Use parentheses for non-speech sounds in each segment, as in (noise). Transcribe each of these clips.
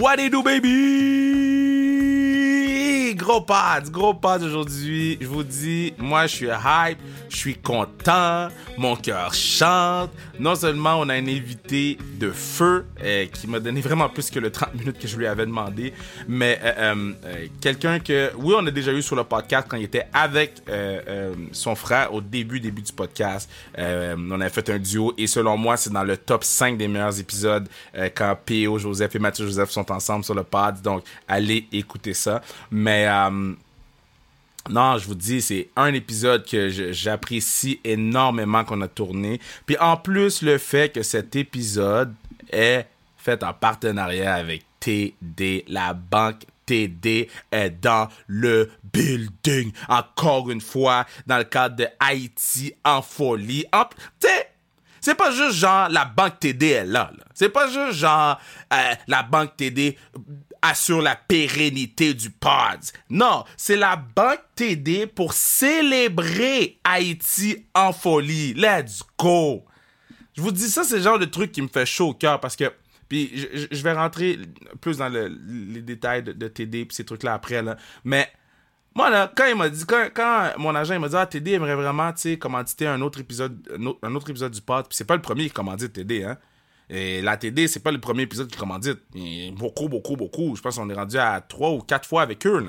What do you do, baby? Gros pads, gros pads aujourd'hui. Je vous dis, moi, je suis hype, je suis content, mon cœur chante. Non seulement on a un invité de feu euh, qui m'a donné vraiment plus que le 30 minutes que je lui avais demandé, mais euh, euh, quelqu'un que, oui, on a déjà eu sur le podcast quand il était avec son frère au début, début du podcast. On avait fait un duo et selon moi, c'est dans le top 5 des meilleurs épisodes quand P.O. Joseph et Mathieu Joseph sont ensemble sur le pod. Donc, allez écouter ça. Mais euh, non, je vous dis, c'est un épisode que j'apprécie énormément qu'on a tourné. Puis en plus, le fait que cet épisode est fait en partenariat avec TD, la banque TD est dans le building. Encore une fois, dans le cadre de Haïti en folie. Sais, c'est pas juste genre la banque TD est là. là. C'est pas juste genre euh, la banque TD assure la pérennité du pod. Non, c'est la banque TD pour célébrer Haïti en folie. Let's go. Je vous dis ça, c'est le genre de truc qui me fait chaud au cœur parce que. Puis je, vais rentrer plus dans le- les détails de, TD puis ces trucs-là après. Là. Mais moi, là, quand il m'a dit, quand, mon agent m'a dit, ah, TD aimerait vraiment, tu sais, commanditer un autre épisode, du pod, puis c'est pas le premier qui commandite TD, hein. Et la TD, c'est pas le premier épisode qui commandite. Et beaucoup, beaucoup, beaucoup. Je pense qu'on est rendu à trois ou quatre fois avec eux.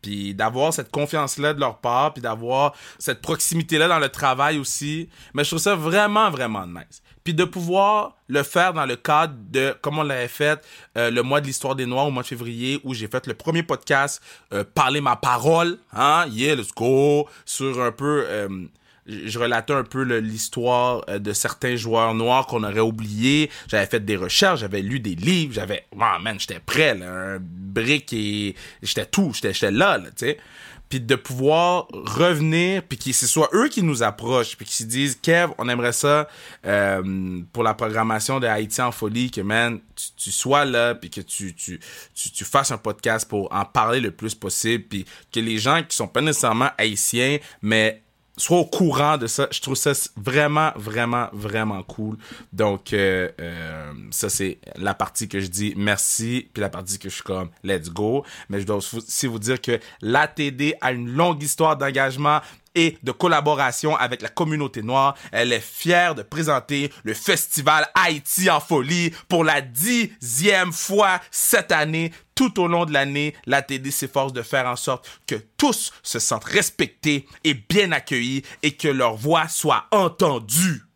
Puis d'avoir cette confiance-là de leur part, puis d'avoir cette proximité-là dans le travail aussi. Mais je trouve ça vraiment, vraiment nice. Puis de pouvoir le faire dans le cadre de, comme on l'avait fait euh, le mois de l'histoire des Noirs au mois de février, où j'ai fait le premier podcast, euh, Parler ma parole, hein, yeah, let's go, sur un peu... euh, je relatais un peu l'histoire euh, de certains joueurs noirs qu'on aurait oubliés. J'avais fait des recherches, j'avais lu des livres, j'avais... Oh man, j'étais prêt, là, un brick et... J'étais tout, j'étais là, là, tu sais. Puis de pouvoir revenir, puis que ce soit eux qui nous approchent, puis qui se disent, Kev, on aimerait ça euh, pour la programmation de Haïti en folie, que, man, tu, tu sois là, puis que tu, tu, tu, tu fasses un podcast pour en parler le plus possible, puis que les gens qui sont pas nécessairement haïtiens, mais soient au courant de ça. Je trouve ça vraiment, vraiment, vraiment cool. Donc, euh, euh, ça, c'est la partie que je dis merci, puis la partie que je suis comme let's go. Mais je dois aussi vous dire que l'ATD a une longue histoire d'engagement et de collaboration avec la communauté noire. Elle est fière de présenter le festival Haïti en folie pour la dixième fois cette année. Tout au long de l'année, l'ATD s'efforce de faire en sorte que tous se sentent respectés et bien accueillis et que leur voix soit entendue.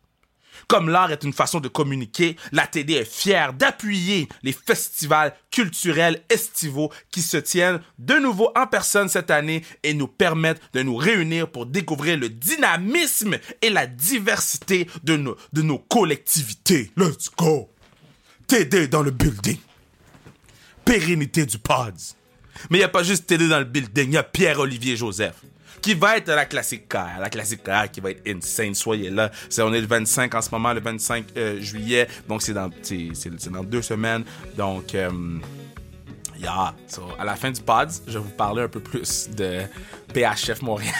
Comme l'art est une façon de communiquer, l'ATD est fière d'appuyer les festivals culturels estivaux qui se tiennent de nouveau en personne cette année et nous permettent de nous réunir pour découvrir le dynamisme et la diversité de nos, de nos collectivités. Let's go! TD dans le building. Pérennité du pods. Mais il n'y a pas juste TD dans le building, il y a Pierre-Olivier Joseph qui va être la classique car, la classique car qui va être insane. Soyez là. On est le 25 en ce moment, le 25 euh, juillet. Donc c'est dans, dans deux semaines. Donc, euh, yeah. So, à la fin du pod, je vais vous parler un peu plus de PHF Montréal.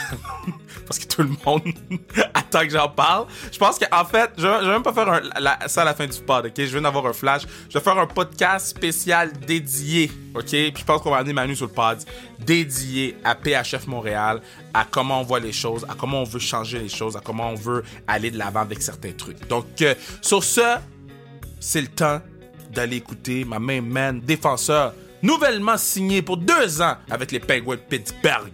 (laughs) Parce que tout le monde (laughs) attend que j'en parle. Je pense qu'en fait, je, vais même pas faire ça à la fin du pod, ok? Je viens d'avoir un flash. Je vais faire un podcast spécial dédié, ok? Puis je pense qu'on va amener Manu sur le pod, dédié à PHF Montréal, à comment on voit les choses, à comment on veut changer les choses, à comment on veut aller de l'avant avec certains trucs. Donc, euh, sur ce, c'est le temps d'aller écouter ma main man défenseur, nouvellement signé pour deux ans avec les Penguins de Pittsburgh.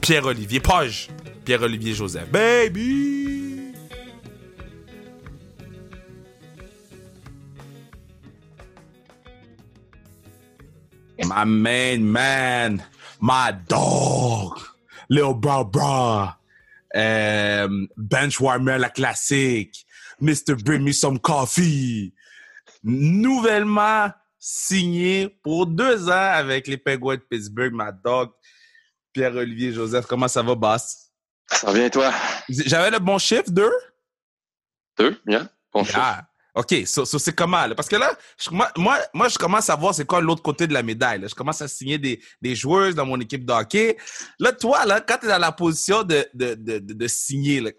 Pierre-Olivier Page. Pierre-Olivier Joseph. Baby! My main man. My dog. Lil Bra Bra. Um, Benchwarmer la classique. Mr. Bring Me Some Coffee. Nouvellement signé pour deux ans avec les Penguins de Pittsburgh, ma dog. Pierre-Olivier Joseph, comment ça va, boss? Ça revient, toi? J'avais le bon chiffre, deux? Deux, bien? Bon chiffre. Ah, OK. So, so c'est comment? là? Parce que là, je- moi, moi, je commence à voir c'est quoi l'autre côté de la médaille. là. Je commence à signer des, des joueuses dans mon équipe de hockey. Là, toi, là, quand tu es dans la position de, de, de, de, de signer, là,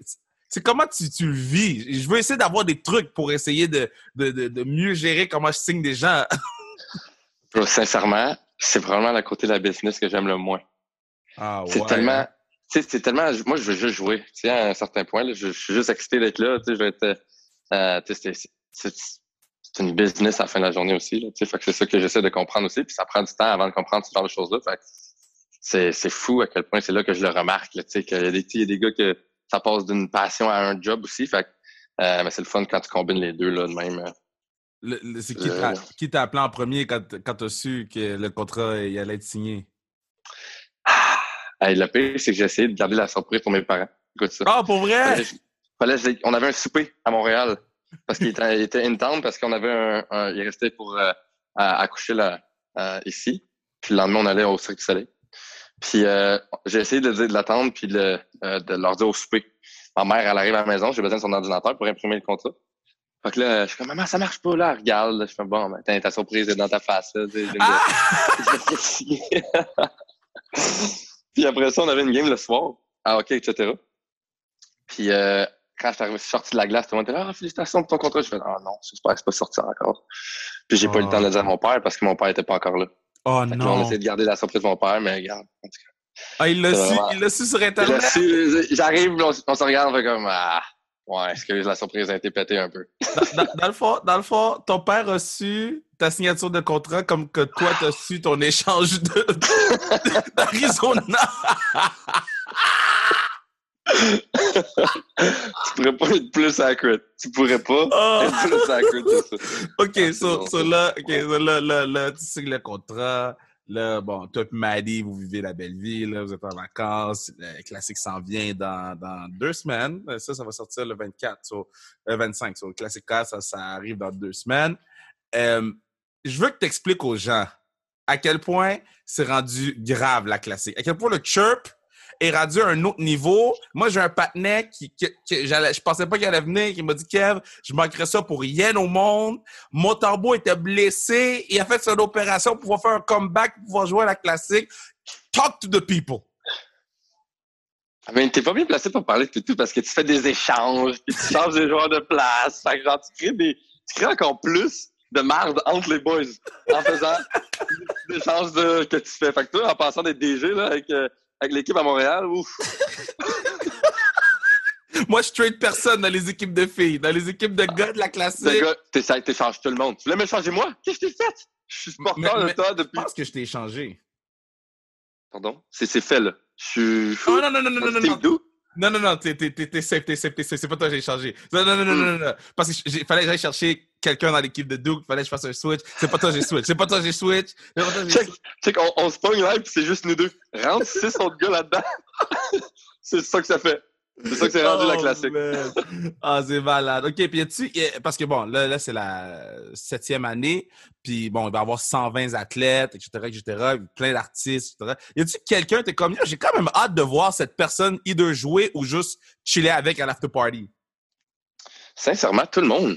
c'est comment tu, tu le vis? Je veux essayer d'avoir des trucs pour essayer de, de, de, de mieux gérer comment je signe des gens. sincèrement, c'est vraiment le côté de la business que j'aime le moins. Ah, ouais. C'est tellement. Tu c'est tellement. Moi, je veux juste jouer. Tu sais, à un certain point, là, je, je suis juste excité d'être là. Tu sais, je vais être. euh, tu sais, c'est- une business à la fin de la journée aussi. Là, tu fait que c'est ça que j'essaie de comprendre aussi. Puis ça prend du temps avant de comprendre ce genre de choses-là. C'est c'est fou à quel point c'est là que je le remarque. Là, tu qu'il y a des, il y a des gars que ça passe d'une passion à un job aussi. Fait euh, mais c'est le fun quand tu combines les deux là de même. c'est qui t'a appelé en premier quand, quand t'as su que le contrat il allait être signé? Hey, le pire, c'est que j'ai essayé de garder la surprise pour mes parents. Écoute ça. Ah, pour vrai? Fallait- fallait- je- on avait un souper à Montréal parce qu'il était, était in town parce qu'on avait un, un- il restait pour euh, accoucher là, euh, ici. Puis le lendemain, on allait au Cirque du Soleil. Puis euh, j'ai essayé de, dire- de l'attendre puis de, euh, de leur dire au souper. Ma mère, elle arrive à la maison, j'ai besoin de son ordinateur pour imprimer le contrat. Fait que là, je suis comme, maman, ça marche pas, là, regarde. là. Je fais, bon, ben, ta surprise est dans ta face, là. tu (laughs) Puis après ça, on avait une game le soir, à hockey, etc. Puis euh, quand je suis sorti de la glace, tout le monde était ah, félicitations pour ton contrat. Je fais, ah non, j'espère que c'est pas sorti encore. Puis j'ai pas eu le temps de le dire à mon père parce que mon père était pas encore là. Oh Fait là, on non. essayait de garder la surprise de mon père, mais regarde. en tout Ah, il l'a su, vraiment- il l'a su sur. Internet. J'arrive, on, on se regarde, on fait comme, ah, ouais, excuse, la surprise a été pétée un peu. Dans, dans- dans le fond, dans le fond, ton père a su ta signature de contrat comme que toi, t'as su ton échange de, d'Arizona. tu pourrais pas être plus accurate. Tu pourrais pas Oh. être plus accurate que ça. OK, Ah, so, bon, so ça. là, OK, so là, là, là, tu signes le contrat. Là, bon, toi et Maddie, vous vivez la belle vie, là, vous êtes en vacances. Le classique s'en vient dans, dans deux semaines. Euh, Ça, ça va sortir le 24, so, le 25. So, le classique ça, ça arrive dans deux semaines. Euh, je veux que tu expliques aux gens à quel point c'est rendu grave, la classique. À quel point le chirp est rendu à un autre niveau. Moi, j'ai un patinet qui, qui, je pensais pas qu'il allait venir, qui m'a dit, Kev, je manquerais ça pour rien au monde. Montarbo était blessé. Il a fait son opération pour pouvoir faire un comeback, pour pouvoir jouer à la classique. Talk to the people. Ah, Mais t'es pas bien placé pour parler de tout parce que tu fais des échanges, puis tu changes des joueurs de place. Genre, tu crées des, tu crées encore plus de marde entre les boys en faisant des échanges de, que tu fais. Fait en passant d'être DG, là, avec, euh, avec l'équipe à Montréal, ouf. (laughs) Moi, je trade personne dans les équipes de filles. Dans les équipes de gars de la classique, gars, t'échanges tout le monde. Tu voulais me changer moi? Qu'est-ce que j'ai fait? Je suis supporter de toi je depuis. pense que je t'ai échangé. Pardon? C'est, fait, là. Je suis. Oh non, non, non, non, non, non, non. Non, non, t'es, t'es, t'es, safe, t'es safe, t'es safe. C'est pas toi que j'ai changé. Non, non, non, non, non, non. Parce qu'il fallait que j'aille chercher quelqu'un dans l'équipe de Duke. Fallait que je fasse un switch. C'est pas toi que j'ai switch. C'est pas toi que j'ai switch. Check, check, on, on se live c'est juste nous deux. Rentre six autres gars là-dedans. (laughs) c'est ça que ça fait. C'est ça que c'est rendu la Oh, classique. Ah, c'est malade. OK, puis a- Parce que bon, là, là c'est la septième année, puis bon, il va y avoir 120 athlètes, etc., etc., plein d'artistes, etc. Y a-tu quelqu'un, t'es comme, j'ai quand même hâte de voir cette personne either jouer ou juste chiller avec à l'after party? Sincèrement, tout le monde.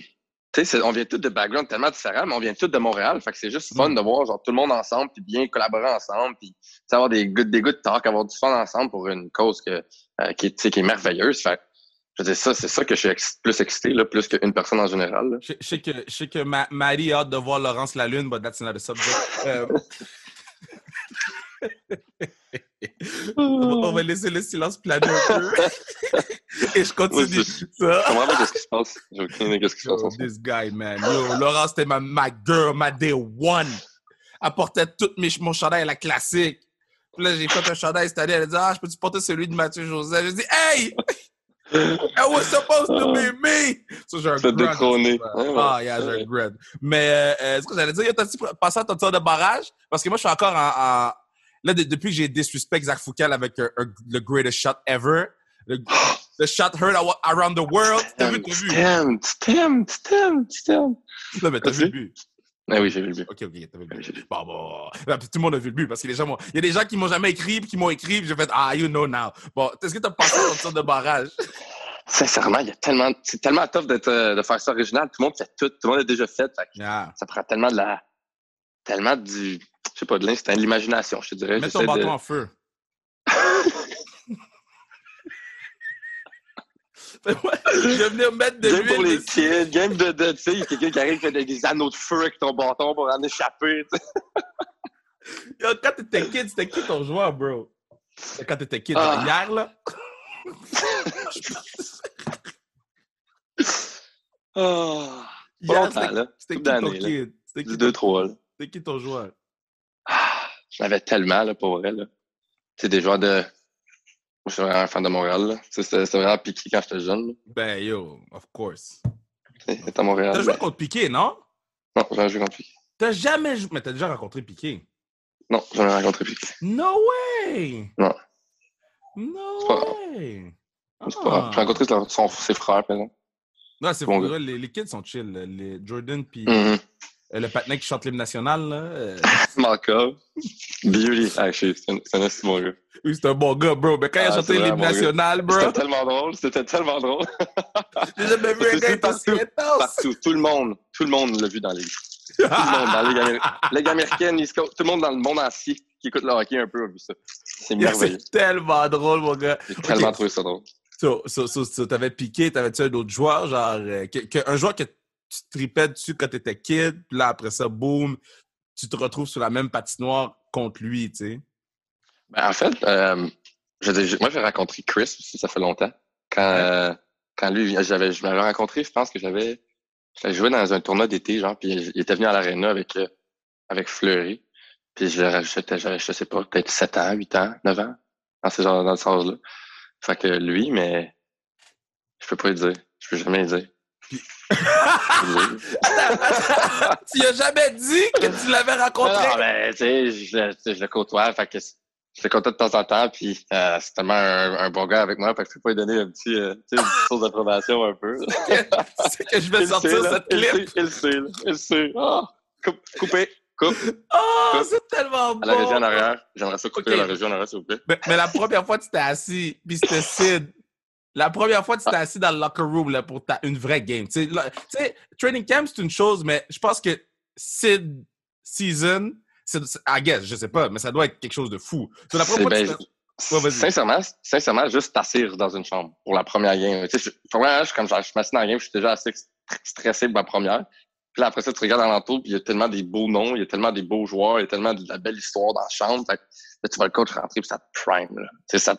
Tu sais, on vient tous de backgrounds tellement différents, mais on vient tous de Montréal. Fait que c'est juste fun Mm. de voir genre tout le monde ensemble, puis bien collaborer ensemble, puis tu avoir des good, des good talk, avoir du fun ensemble pour une cause que, euh, qui, est- qui merveilleuse. Fait que, je veux dire, ça, c'est ça que je suis ex- plus excité, là, plus qu'une personne en général. là. Je je sais que, je sais que Ma- Maddie a hâte de voir Laurence Lalune, but that's not a subject. Euh, (laughs) on, va, laisser le silence planer un peu. (laughs) Et je continue Ouais, ça. Je comprends pas ce qui se passe. J'ai aucune idée de ce qui se passe. Yo, this guy, man. Yo, Laurence, c'était ma, ma girl, ma day one. Elle portait tout mes, mon chandail à la classique. Puis là, j'ai fait un chandail année. Elle a dit, ah, je peux-tu porter celui de Mathieu Joseph? J'ai dit, hey! It was supposed to be me! Ça, j'ai un T'as grunt. détrôné. Ah. Ah, yeah, j'ai un grunt. Mais, euh, euh, ce que j'allais dire, t'as-tu passé à ton tour de barrage? Parce que moi, je suis encore en. en- Là, de- depuis que j'ai disrespect Zach Foucault avec un- un- le greatest shot ever, le, the shot heard around the world. T'as vu, t'as vu? tu t'aimes, tu t'aimes. Non, mais t'as vu. Ah oui, j'ai vu le but. Ok, ok, t'as vu le but. Bon, bon. Là, tout le monde a vu le but parce que les gens m'ont. Il y a des gens qui m'ont jamais écrit puis qui m'ont écrit puis j'ai fait Ah, you know now. Bon, est-ce que t'as passé ton tour de barrage? (laughs) Sincèrement, il y a tellement, c'est tellement tough d'être, euh, de faire ça original. Tout le monde fait tout. Tout le monde a déjà fait. Fait Yeah. ça prend tellement de la, tellement du, je sais pas, de l'instinct, de l'imagination, je te dirais. Mets ton bâton de- en feu. Je vais venir mettre de Game pour les l'huile. kids, game de, de tu sais, il y a quelqu'un qui arrive fait des, anneaux de feu avec ton bâton pour en échapper. Yo, quand t'étais kid, c'était qui ton joueur, bro? Quand t'étais kid, Ah. hier, là? Ah, Hier, c'était- qui ton kid? C'était qui, ton- 2-3, là. c'était qui ton joueur? Ah, J'en avais tellement, là, pour vrai, là. C'est des joueurs de... Je suis vraiment un fan de Montréal, C'était vraiment piqué quand j'étais jeune, là. Ben, yo, of course. (laughs) C'était à Montréal. T'as joué ben, contre Piqué, non? Non, j'en ai joué contre Piqué. T'as jamais joué. Mais t'as déjà rencontré Piqué. Non, j'en ai rencontré Piqué. No way! Non. No pas way! C'est pas grave. J'ai rencontré son- ses frères, par exemple. Non, c'est Bon gars. les, les kids sont chill. Les Jordan puis Mhm. euh, le patinet qui chante l'hymne national, là. euh. (laughs) Beauty. Ah, c'est un- bon gars. oui, c'est un bon gars, bro. Mais quand il a Ah, chanté l'hymne national, bro, C'était tellement drôle. C'était tellement drôle. (laughs) j'ai jamais vu un gars aussi partout. intense. Partout. Tout le monde. Tout le monde l'a vu dans les Tout le monde dans la Ligue Ligue américaine, East Coast, tout le monde dans le monde entier qui écoute le hockey un peu a vu ça. C'est merveilleux. C'est tellement drôle, mon gars. J'ai tellement trouvé ça drôle. So, so, t'avais piqué, t'avais-tu un autre joueur, genre, euh, un joueur que tu tripais dessus quand t'étais kid, puis là, après ça, boum, tu te retrouves sur la même patinoire contre lui, tu sais. Ben, en fait, euh, je moi, j'ai rencontré Chris aussi, ça fait longtemps. Quand, euh, quand lui, j'avais, je m'avais rencontré, je pense que j'avais, j'avais joué dans un tournoi d'été, genre, puis il était venu à l'aréna avec, euh, avec Fleury. Puis j'avais, je sais pas, peut-être 7 ans, 8 ans, 9 ans, dans ce genre, dans ce sens-là. Fait que lui, mais, je peux pas le dire. Je peux jamais le dire. (laughs) Tu as jamais dit que tu l'avais rencontré? Non, mais tu sais, je, le- tu sais, je le côtoie, fait que je le côtoie de temps en temps, puis euh, c'est tellement un, un bon gars avec moi, fait que je peux pas lui donner un petit, euh, une source d'approbation un peu. c'est que je vais Il sortir sait, là. cette Il clip. sait, Il sait. Il sait. Ah! Coupe, coupé, coupe. Oh, c'est tellement À la région en bon! arrière. J'aimerais ça couper la région en arrière, s'il vous plaît. Mais, mais la première fois que tu t'es assis, puis c'était Sid. La première fois que tu t'es assis dans le locker room là, pour ta, une vraie game. Tu sais, training camp, c'est une chose, mais je pense que Sid season, I guess, je sais pas, mais ça doit être quelque chose de fou. So, la C'est première fois que ben, Ouais, sincèrement, sincèrement, juste t'assire dans une chambre pour la première game. Tu sais, je, premièrement, je, comme je, je m'assieds dans la game, je suis déjà assez stressé pour ma première. Puis là, après ça, tu regardes alentour, puis il y a tellement des beaux noms, il y a tellement des beaux joueurs, il y a tellement de la belle histoire dans la chambre. Fait là, tu vois le coach rentrer, puis ça te prime. Là. Tu sais, ça,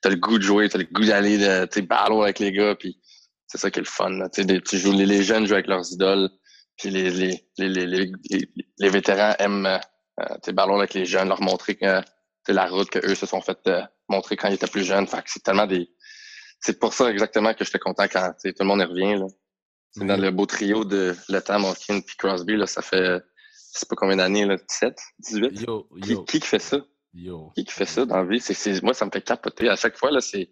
t'as le goût de jouer, t'as le goût d'aller, de, battle avec les gars, puis c'est ça qui est le fun. Là. Tu sais, des- tu joues, les, les jeunes jouent avec leurs idoles, puis les, les, les, les, les, les- les vétérans aiment euh, battle avec les jeunes, leur montrer que c'est la route qu'eux se sont fait euh, montrer quand ils étaient plus jeunes. Fait que c'est tellement des. C'est pour ça exactement que j'étais content quand tout le monde y revient. Là. C'est dans le beau trio de Letang, Malkin puis Crosby, là, ça fait je sais pas combien d'années, là, 17, 18. Yo, yo, qui qui fait ça? Yo. Qui qui fait ça dans la vie? Moi, ça me fait capoter. À chaque fois, là, c'est.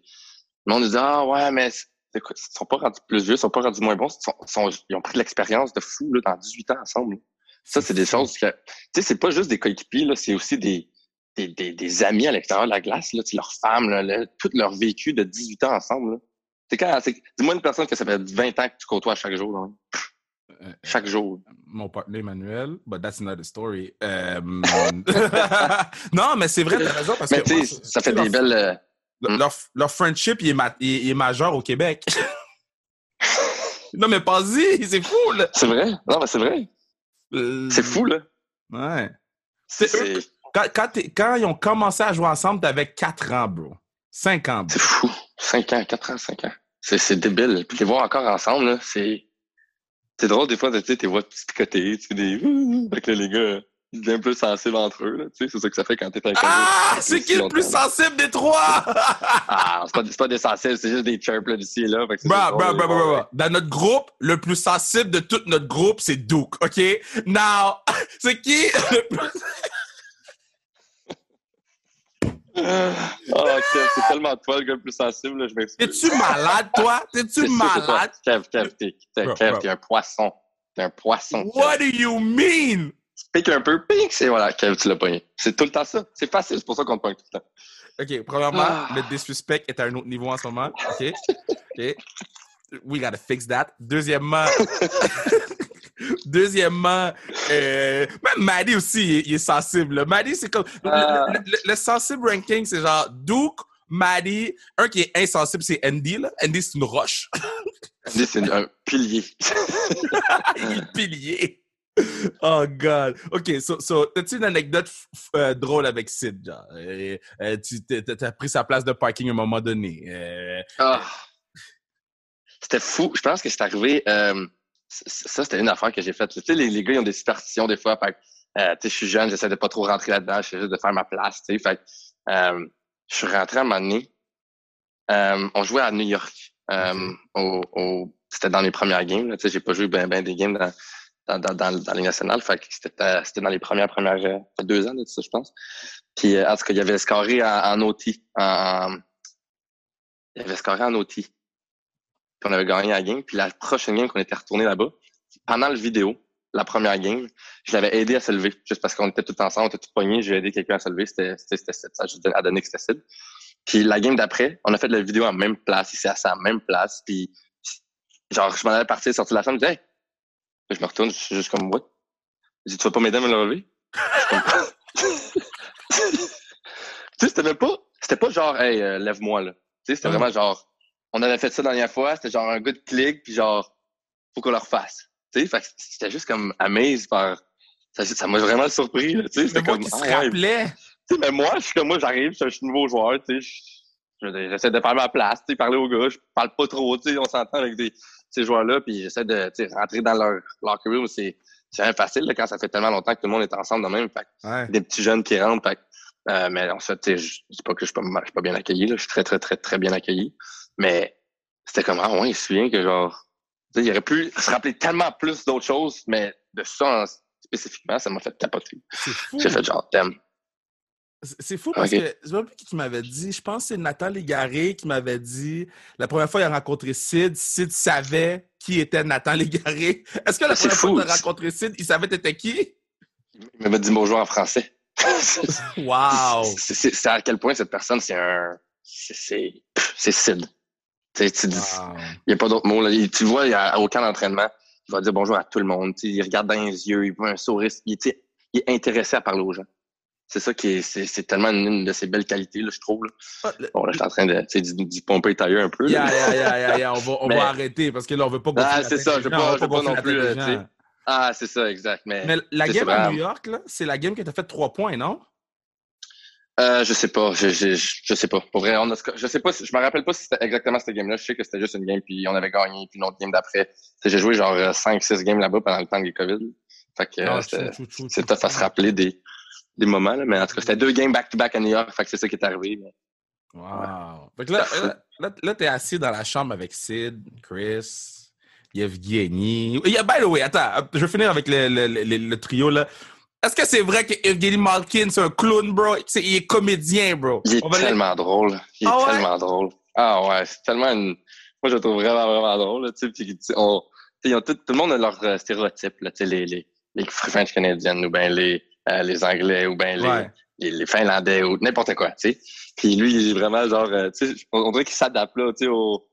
Le monde dit Ah ouais, mais ils sont pas rendus plus vieux, ils sont pas rendus moins bons. Ils, sont- sont- ils ont pris de l'expérience de fou là, dans 18 ans ensemble. Ça, c'est des choses que. Tu sais, c'est pas juste des coéquipiers, là, c'est aussi des, des, des, des amis à l'extérieur de la glace, là, leurs femmes, là, là, tout leur vécu de 18 ans ensemble. Là. Quand, dis-moi une personne que ça fait 20 ans que tu côtoies chaque jour. Là. Euh, Chaque jour. Mon partenaire Emmanuel, but that's another story. Euh, (laughs) non, mais c'est vrai, t'as raison, parce Mais que. tu moi, sais, ça fait leur- des belles. euh, leur, leur, leur friendship, il est, ma- il est- il est majeur au Québec. (laughs) non, mais pas-y, c'est fou, là. C'est vrai? Non, mais c'est vrai. Euh, C'est fou, là. Ouais. C'est, eux. Quand, quand, t'es- quand ils ont commencé à jouer ensemble, t'avais 4 ans, bro. 5 ans, bro. c'est fou. 5 ans, 4 ans, 5 ans. C'est, c'est débile. Puis les voir encore ensemble, là, c'est. C'est drôle, des fois, tu sais, tes voix picoter, tu sais, des. Fait les gars, ils deviennent plus sensibles entre eux, là. Tu sais, c'est ça que ça fait quand t'es avec Ah! C'est qui le plus sensible des trois? (laughs) Ah, c'est pas, pas des sensibles, c'est juste des chirps, là, d'ici et là. Les bro, voir, bro. Dans notre groupe, le plus sensible de tout notre groupe, c'est Duke, OK? Now, (laughs) c'est qui le plus... Ah, Kev, c'est tellement toi le gars le plus sensible, là, je m'excuse. T'es-tu malade, toi? T'es-tu malade? Kev, Kev, t'es, Kev, t'es un poisson. T'es un poisson. Kev. What do you mean? Tu piques un peu, pique, c'est voilà, Kev, tu l'as pogné. C'est tout le temps ça. C'est facile, c'est pour ça qu'on te pogne tout le temps. OK, premièrement, Ah. le disrespect est à un autre niveau en ce moment. OK? OK? We gotta fix that. Deuxièmement... (laughs) Deuxièmement, euh, même Maddie aussi, il est, il est sensible. Maddie, c'est comme... le- Ah. Le, le- le sensible ranking, c'est genre Duke, Maddie. Un qui est insensible, c'est Andy. Là. Andy, c'est une roche. (laughs) Andy, c'est un pilier. (laughs) il est pilier. Oh God. OK, so, so as-tu une anecdote euh, drôle avec Sid, genre? Euh, euh, tu as pris sa place de parking à un moment donné. Ah. C'était fou. Je pense que c'est arrivé. Ça, c'était une affaire que j'ai faite. Tu sais, les, les, gars, ils ont des superstitions des fois. Fait, je suis jeune, j'essaie de pas trop rentrer là-dedans. J'essaie juste de faire ma place. Tu sais, fait, je suis rentré à un moment donné. on jouait à New York. au, au c'était dans les premières games. Tu sais, j'ai pas joué ben, ben des games dans, dans, dans, dans, dans les nationales. Fait que c'était, c'était dans les premières, premières euh, deux ans de ça, je pense. Puis euh, en tout cas, il y avait scoré en, en OT. En, il avait scoré en OT. Puis on avait gagné la game. Puis la prochaine game qu'on était retourné là-bas, pendant le vidéo, la première game, je l'avais aidé à se lever. Juste parce qu'on était tous ensemble, on était tous poignés, j'ai aidé quelqu'un à se lever. C'était, c'était, c'était ça, je à donner que c'était Puis la game d'après, on a fait la vidéo en même place, ici à sa même place. Puis genre, je m'en allais partir, sortir de la chambre, je disais, hey, je me retourne, je suis juste comme, what? Je dis, tu vas pas m'aider à me le relever? (laughs) tu sais, c'était même pas, c'était pas genre, hey, euh, lève-moi, là. Tu sais, c'était vraiment genre, on avait fait ça la dernière fois, c'était genre un good click, puis genre, faut qu'on le refasse. Tu sais, fait que c'était juste comme amazed par, ça m'a vraiment surpris. Tu sais, c'était comme, qui se ah, rappelait. Tu sais, mais moi, je suis comme, moi, j'arrive, je suis un nouveau joueur, tu sais, j'essaie de faire ma place, tu sais, parler aux gars, je parle pas trop, tu sais, on s'entend avec des, ces joueurs-là, puis j'essaie de rentrer dans leur room. C'est c'est facile là, quand ça fait tellement longtemps que tout le monde est ensemble de même. Fait, Des petits jeunes qui rentrent. Fait, euh, mais en fait, je dis pas que je suis pas, je suis pas bien accueilli. Là, je suis très, très, très, très bien accueilli. Mais c'était comme, ah ouais, il se souvient que genre, il aurait pu se rappeler tellement plus d'autres choses, mais de ça spécifiquement, ça m'a fait capoter. J'ai fait genre, thème. C'est fou parce que c'est pas qui m'avait dit. Je pense que c'est Nathan Légaré qui m'avait dit la première fois qu'il a rencontré Sid, Sid savait qui était Nathan (laughs) Légaré. Est-ce que la première fois qu'il a rencontré Sid, il savait t'étais qui? Il m'avait dit bonjour en français. (laughs) wow! C'est à quel point cette personne, c'est un. C'est Sid. Il n'y a pas d'autre mot. Là. Tu vois, il a aucun entraînement. Il va dire bonjour à tout le monde. il regarde dans les yeux, il voit un sourire. Il, il est intéressé à parler aux gens c'est ça qui est, c'est, tellement une, de ses belles qualités, là, je trouve. Là. Ah, bon, là, je suis en train de, d'y pomper tailleur un peu. Yeah, yeah, yeah, yeah, on, va, on va arrêter parce que là, on veut pas Ah, c'est ça, je veux pas, pas, non plus. Ah, c'est ça, exact. Mais, mais la game à New York, là, c'est la game qui t'a fait trois points, non? Euh, je sais pas, je, je, je, sais pas. Pour vrai, on a, je sais pas, je me rappelle pas si c'était exactement cette game-là. Je sais que c'était juste une game, puis on avait gagné, puis une autre game d'après. J'ai joué genre 5-6 games là-bas pendant le temps du COVID. Fait que ah, c'était, c'est tough à se rappeler des, des moments, là, mais en tout cas, c'était deux games back-to-back à New York, fait que c'est ça qui est arrivé. Wow. Fait que là, là, là, t'es assis dans la chambre avec Sid, Chris, Yevgeny. by the way, attends, je vais finir avec le, le, le, trio, là. Est-ce que c'est vrai que Evgeny Malkin, c'est un clown, bro? il est comédien, bro. Il est tellement drôle. Il est ah tellement drôle. Ah ouais, c'est tellement une... Moi, je le trouve vraiment, vraiment drôle. on... tout, tout, le monde a leur euh, stéréotype, là, les, les, les French canadiennes ou bien les, euh, les Anglais ou bien les, les, Finlandais ou n'importe quoi, tu sais. Puis lui, il est vraiment genre, euh, on, dirait qu'il s'adapte là, sais, aux,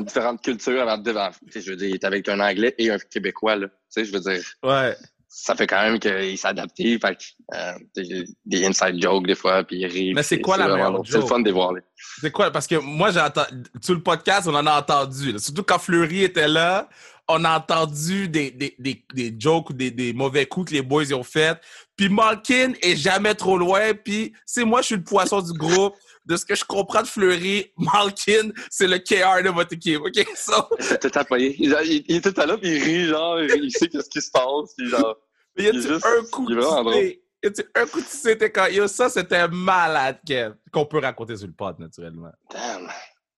différentes cultures. Je veux dire, il est avec un Anglais et un Québécois, là. Tu sais, je veux dire. Ouais. Ça fait quand même qu'il que, euh, des inside jokes des fois, puis il rit. Mais c'est quoi la meilleure? C'est le fun de les voir. C'est quoi? Parce que moi, j'ai entendu, tout le podcast, on en a entendu, là. Surtout quand Fleury était là, on a entendu des, des, des, des jokes ou des, des, mauvais coups que les boys ont fait. Puis Malkin est jamais trop loin. Puis c'est moi, je suis le poisson du groupe. De ce que je comprends de Fleury, Malkin, c'est le KR de votre équipe. OK? (laughs) So... Il, il, il, est tout à l'heure, puis il rit, genre, il sait qu'est-ce qui se passe. Puis genre, il y a juste, un coup de un coup de c'était quand yo, ça c'était malade qu'on peut raconter sur le pod naturellement. Damn.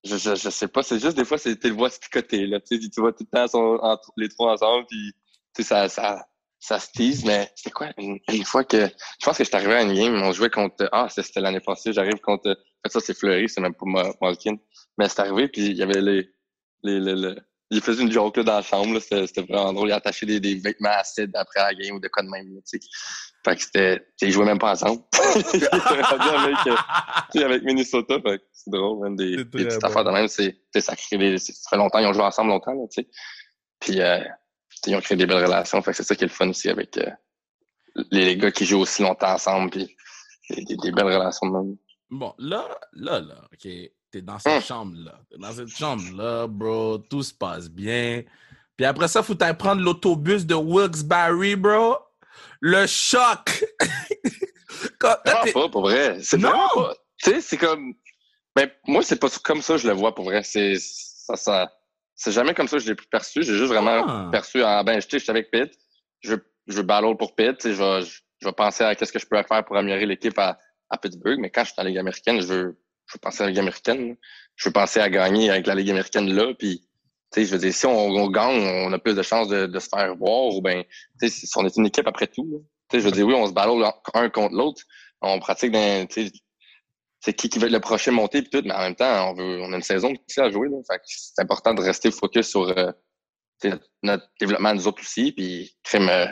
Je, je, je, sais pas, c'est juste des fois, c'est, tu le vois se picoter, là. Tu, sais, tu vois tout le temps les trois ensemble, puis tu sais, ça, ça, ça se tease, mais c'est quoi, une, fois que, je pense que je suis arrivé à une game, on jouait contre, ah, c'était l'année passée, j'arrive contre, en fait, ça, c'est Fleury, c'est même pas Malkin, mais c'est arrivé, puis il y avait les, les, les, il faisait une joke là, dans la chambre, c'était vraiment drôle, il attachait des, des vêtements acides après la game ou de quoi de même, tu sais. Fait que c'était, ils jouaient même pas ensemble. (laughs) il avec, euh, avec Minnesota, fait que c'est drôle, même des, des petites affaires de même, c'est, ça crée des, ça fait longtemps, ils ont joué ensemble longtemps, là, tu sais. Puis, euh, ils ont créé des belles relations, fait que c'est ça qui est le fun aussi avec euh, les, gars qui jouent aussi longtemps ensemble, puis des, des belles relations de même. Bon, là, là, là, OK, t'es dans cette hum. chambre-là. T'es dans cette chambre-là, bro, tout se passe bien. Puis après ça, faut aller prendre l'autobus de Wilkes-Barre, bro. Le choc! (laughs) Quand, ah, pas, pour vrai. C'est non! Pas... Tu sais, c'est comme... Ben, moi, c'est pas comme ça que je le vois, pour vrai. C'est ça, ça... C'est jamais comme ça que je l'ai perçu. J'ai juste vraiment ah. perçu, ah, ben, je suis avec Pitt. Je, je battle pour Pitt. Je vais, je vais penser à qu'est-ce que je peux faire pour améliorer l'équipe à, à Pittsburgh. Mais quand je suis dans la Ligue américaine, je veux, je veux penser à la Ligue américaine. Je veux penser à gagner avec la Ligue américaine là. Puis, je veux dire, si on, gagne, on a plus de chances de, de se faire voir. Ou sais, si on est une équipe après tout. Je veux dire, oui, on se battle un contre l'autre. On pratique c'est qui qui être le prochain monté puis tout, mais en même temps, on veut, on a une saison aussi à jouer. Là. Fait c'est important de rester focus sur euh, notre développement nous autres aussi. Puis crème, euh,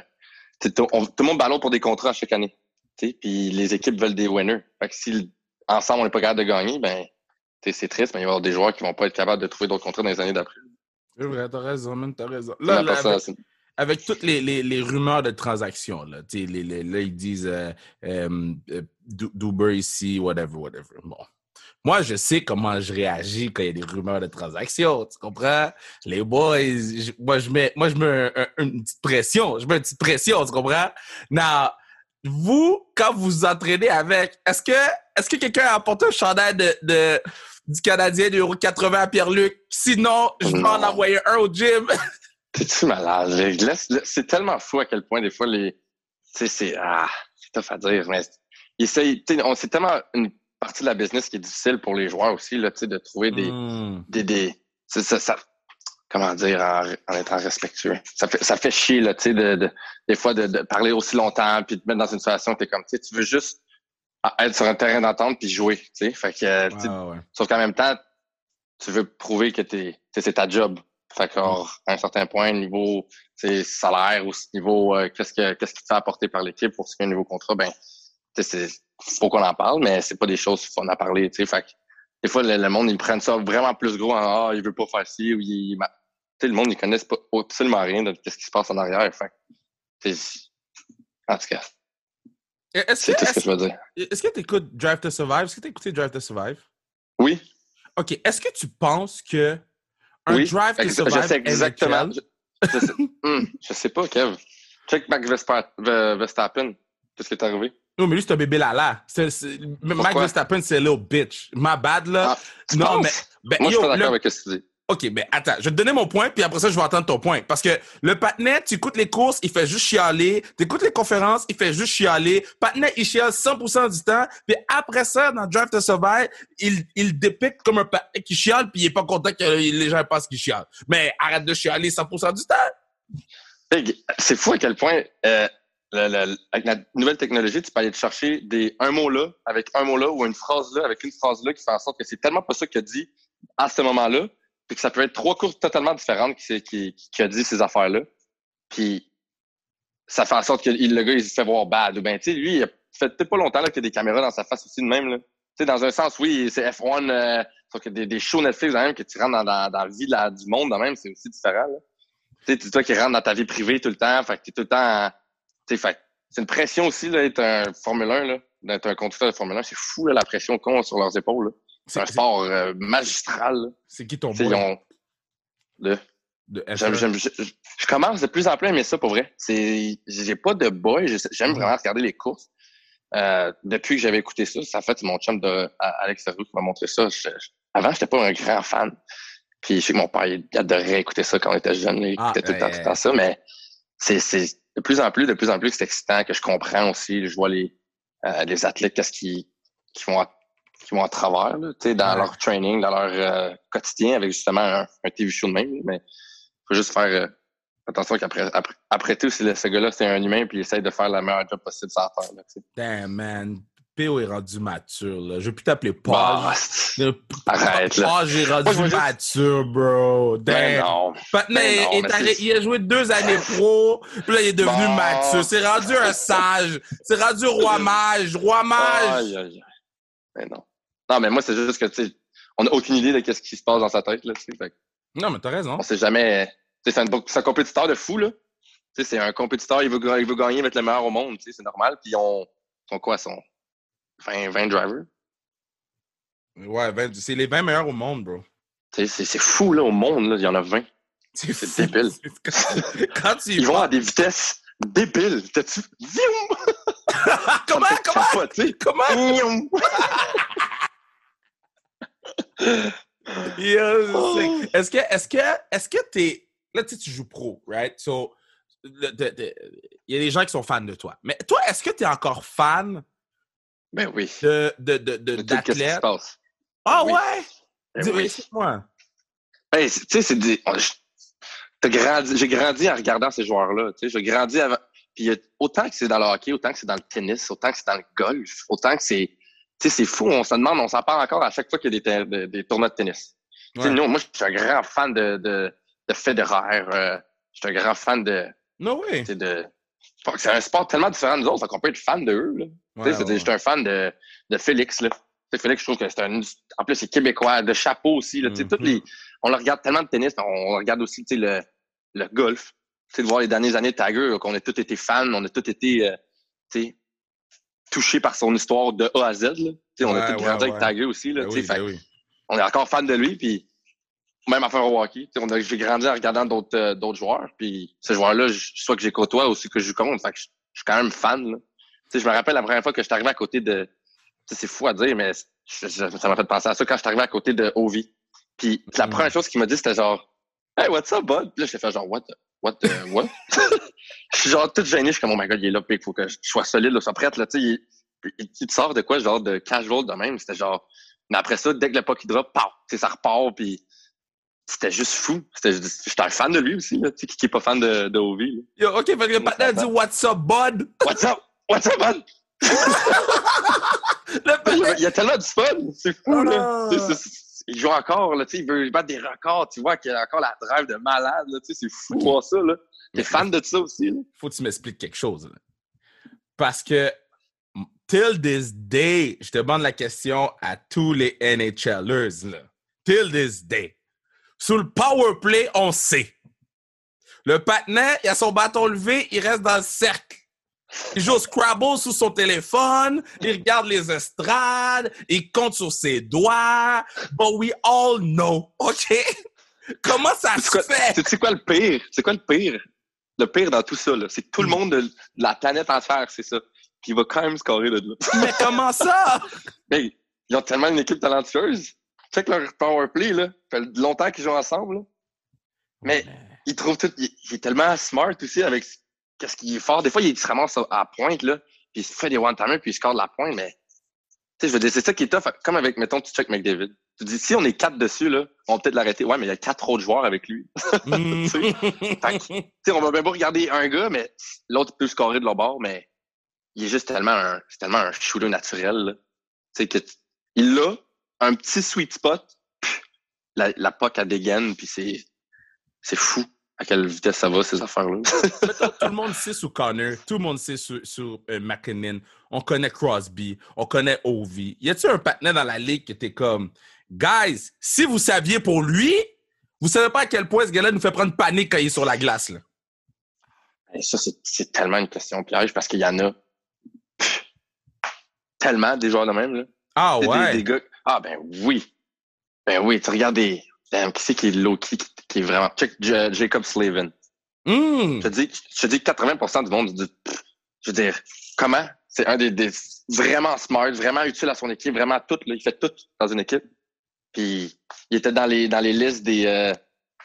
tout le monde ballon pour des contrats chaque année. Puis les équipes veulent des winners. Fait que si ensemble on n'est pas capable de gagner, ben c'est triste, mais il va y avoir des joueurs qui vont pas être capables de trouver d'autres contrats dans les années d'après. C'est vrai, t'as raison, man, t'as raison. Là, là avec, toutes les, les, les, rumeurs de transactions, là, les, les, là ils disent euh, euh, euh Duber ici, whatever, whatever. Bon. Moi, je sais comment je réagis quand il y a des rumeurs de transactions, tu comprends? Les boys, moi, je mets, moi, je mets une petite pression, je mets une petite pression, tu comprends? Now, vous, quand vous entraînez avec, est-ce que, est-ce que quelqu'un a apporté un chandail de, de du Canadien de 80 à Pierre-Luc? Sinon, je vais en envoyer un au gym. (laughs) T'es-tu malade? C'est tellement fou à quel point, des fois, les. Tu sais, c'est. Ah, c'est tough à dire, mais. C'est tellement une partie de la business qui est difficile pour les joueurs aussi, là, de trouver des. Hmm. des, des ça, ça, comment dire, en, étant respectueux. Ça fait, ça fait chier, là, tu sais, de, de, des fois, de, de, parler aussi longtemps, puis de te mettre dans une situation où t'es comme, tu sais, tu veux juste être sur un terrain d'entente puis jouer, tu sais. Fait que, sauf qu'en même temps, tu veux prouver que t'es, c'est ta job. Fait qu'à mm. un certain point, niveau salaire ou niveau euh, qu'est-ce que qu'est-ce qui te fait apporter par l'équipe pour ce qui est un nouveau contrat, ben c'est faut qu'on en parle, mais c'est pas des choses qu'on a parlé. Fait que, des fois, le, monde, ils prennent ça vraiment plus gros en Ah, il veut pas faire ci ou il. Le monde, ils connaissent pas absolument rien de ce qui se passe en arrière. Fait en tout cas. C'est tout ce que je veux dire. Est-ce que tu écoutes Drive to Survive? Est-ce que tu as écouté Drive to Survive? Oui. OK. Est-ce que tu penses que un oui, drive to survive. Je sais exactement. Je, je, sais, (laughs) hmm, je, sais, pas, Kev. Check Max Verstappen. Qu'est-ce qui est arrivé? Non, mais lui, c'est un bébé lala. Max Verstappen, c'est un little bitch. Ma bad, là. Ah, non, mais. Ben, Moi, yo, je suis pas d'accord avec ce que tu dis. OK, mais attends, je vais te donner mon point, puis après ça, je vais entendre ton point. Parce que le patinet, tu écoutes les courses, il fait juste chialer. Tu écoutes les conférences, il fait juste chialer. Patinet, il chiale 100% du temps. Puis après ça, dans Drive to Survive, il, il dépicte comme un patinet qui chiale, puis il est pas content que les gens pensent qu'il chiale. Mais arrête de chialer 100% du temps. C'est fou à quel point, euh, avec la nouvelle technologie, tu peux aller te chercher des, un mot là, avec un mot là, ou une phrase là, avec une phrase là, qui fait en sorte que c'est tellement pas ça a dit à ce moment-là puis que ça peut être trois courses totalement différentes qui, qui, qui a dit ces affaires-là. Puis ça fait en sorte que le gars, il se fait voir bad. Ou ben, tu sais, lui, il a fait pas longtemps qu'il y a des caméras dans sa face aussi de même. Tu sais, dans un sens, oui, c'est F1, euh, sauf que des, shows Netflix, même, que tu rentres dans, la vie là, du monde, même, c'est aussi différent. Tu sais, toi qui rentres dans ta vie privée tout le temps. Fait que t'es tout le temps. Tu sais, fait c'est une pression aussi d'être un Formule 1, là, d'être un conducteur de Formule 1. C'est fou, là, la pression qu'on a sur leurs épaules. C'est un sport euh, magistral. C'est qui ton boy? De... de je, commence de plus en plus à aimer ça pour vrai. J'ai pas de boy. J'aime vraiment regarder les courses. Euh, depuis que j'avais écouté ça, ça fait mon chum de Alex qui m'a montré ça. Je, avant, j'étais pas un grand fan. Puis je sais que mon père il adorait écouter ça quand on était jeune. Il ah, écoutait tout le temps, tout le temps ça. Mais c'est de plus en plus, de plus en plus, c'est excitant que je comprends aussi. Je vois les, euh, les athlètes, qu'est-ce qu'ils qui vont qui vont à travers, là, dans leur training, dans leur euh, quotidien, avec justement un, un, TV show de même. Mais il faut juste faire euh, attention qu'après après, après, tout, si ce gars-là, c'est un humain, puis il essaie de faire la meilleure job possible sans faire. Là, Damn, man. PO est rendu mature, là. Je vais plus t'appeler Paul. Bah, (laughs) arrête, là. Page est rendu mature, bro. Ben Damn. Ben non. il, il, a joué deux années pro, puis là, il est devenu mature. C'est rendu un sage. C'est rendu roi (laughs) mage. Roi mage. Aïe, aïe, Mais non. Non, mais moi, c'est juste que, tu sais, on n'a aucune idée de ce qui se passe dans sa tête, là, tu sais. Non, mais t'as raison. On sait jamais. C'est un, un, compétiteur de fou, là. Tu sais, c'est un compétiteur, il veut, il veut gagner, mettre le meilleur au monde, tu sais, c'est normal. Puis, on, sont quoi, son 20, 20 drivers? Ouais, c'est les 20 meilleurs au monde, bro. C'est fou, là, au monde, là, il y en a 20. C'est débile. (laughs) Quand, tu Ils vont à des vitesses débiles. T'as-tu. (laughs) (laughs) Comment? Comment? Comment? (laughs) Oh. Est-ce que, est-ce que, est-ce que t'es, là, tu sais, tu joues pro, right? So, il y a des gens qui sont fans de toi. Mais toi, est-ce que tu es encore fan Ben oui. de, de, de, de- De tout ce qui se d'athlètes? passe. Ah Oui. ouais? Ben Dis- oui. Explique-moi. Ben, tu sais, c'est des. grandi- J'ai grandi en regardant ces joueurs-là. Tu sais, j'ai grandi avant. Puis autant que c'est dans le hockey, autant que c'est dans le tennis, autant que c'est dans le golf, autant que c'est. Tu sais, c'est fou. On se demande, on s'en parle encore à chaque fois qu'il y a des, des tournois de tennis. Tu sais, Ouais. nous, moi, je suis un grand fan de, de, de Federer. euh, je suis un grand fan de. No way. de c'est un sport tellement différent de nous autres, qu'on peut être fan de eux. Là. Sais, Ouais, je ouais. J'étais un fan de, de Félix. Là. Félix, je trouve que c'est un. En plus, c'est québécois, de chapeau aussi. Là, tu sais, Mhm. toutes les, on le regarde tellement de tennis, mais on, regarde aussi le, le golf. Tu sais, de voir les dernières années de Tiger, qu'on a tous été fans, on a tous été euh, touchés par son histoire de A à Z. Là. Tu sais, on Ouais, a tous ouais, grandi ouais. avec Tiger aussi. Là, Ben oui, ben oui. On est encore fan de lui. Puis même à faire au hockey. J'ai grandi en regardant d'autres euh, d'autres joueurs. Puis ces joueurs-là, soit que j'ai côtoie aussi que je joue contre. Fait que je, suis quand même fan. Là. Je me rappelle la première fois que je suis arrivé à côté de. C'est fou à dire, mais je- je- ça m'a fait penser à ça quand je suis arrivé à côté de Ovi. Puis la Mm. première chose qu'il m'a dit, c'était genre Hey, what's up, bud? Puis là, j'ai fait genre What? the- What? the- what? (laughs) je suis genre tout gêné, je suis comme Oh my god, il est là, puis il faut que je sois solide, là, sois prête, là, tu sais. il- Il, il te sort de quoi, genre de casual de même? C'était genre. Mais après ça, dès que le puck il drop, pow, tu sais, ça repart, puis c'était juste fou. C'était- J'étais un fan de lui aussi, là, tu sais, qui qui est pas fan de, de Ovi. là. Yo, OK, fait que le patin dit What's up, bud? What's up? What's up, bud? (laughs) Il y a tellement du fun, c'est fou, là. Il joue encore, là, il veut battre des records, tu vois qu'il a encore la drive de malade, c'est fou de voir ça, là. T'es fan de ça aussi, là? faut que tu m'expliques quelque chose. là. Parce que, till this day, je demande la question à tous les NHLers. Là. Till this day. Sous le power play, on sait. Le patinet, il a son bâton levé, il reste dans le cercle. Il joue au Scrabble sous son téléphone, il regarde les estrades, il compte sur ses doigts. But we all know, OK? (laughs) Comment ça se quoi, fait? c'est- quoi le pire? C'est quoi le pire? Le pire dans tout ça, là, c'est que tout le monde de la planète entière, c'est ça. Puis il va quand même scorer de là. Mais comment ça? (laughs) Hey, ils ont tellement une équipe talentueuse. Check leur power play, là. Ça fait longtemps qu'ils jouent ensemble, là. Mais il trouve tout. Il, il est tellement smart aussi avec qu'est-ce qu'il est fort. Des fois, il se ramasse à pointe, là, puis il se fait des one-timers, puis il score de la pointe, mais. Tu sais, je veux dire, c'est ça qui est tough. Comme avec, mettons, tu check McDavid. Tu dis, si on est quatre dessus, là, on va peut-être l'arrêter. Ouais, mais il y a quatre autres joueurs avec lui. (laughs) Tu sais, on va même pas regarder un gars, mais l'autre peut scorer de leur bord, mais il est juste tellement un, c'est tellement un shooter naturel. Tu sais, que il a un petit sweet spot, la, la puck à dégaine, puis c'est, c'est fou à quelle vitesse ça va, ces affaires-là. (laughs) tout le monde sait sur Connor, tout le monde sait sur, sur euh, McKinnon, on connaît Crosby, on connaît Ovi. Y a-t-il un partenaire dans la ligue qui était comme, guys, si vous saviez pour lui, vous savez pas à quel point ce gars-là nous fait prendre panique quand il est sur la glace. Là. Et ça, c'est, tellement une question piège parce qu'il y en a pff, tellement des joueurs de même, là. Ah des- ouais. Des, gars. Ah, ben oui. Ben oui, tu regardes des. Damn, qui c'est qui est low-key, qui, qui est vraiment. Check Jacob Slavin. Hmm. Je te dis, je te dis que 80% du monde dit, je veux dire, comment? C'est un des, des vraiment smart, vraiment utile à son équipe, vraiment tout, là, il fait tout dans une équipe. Puis il était dans les dans les listes des euh,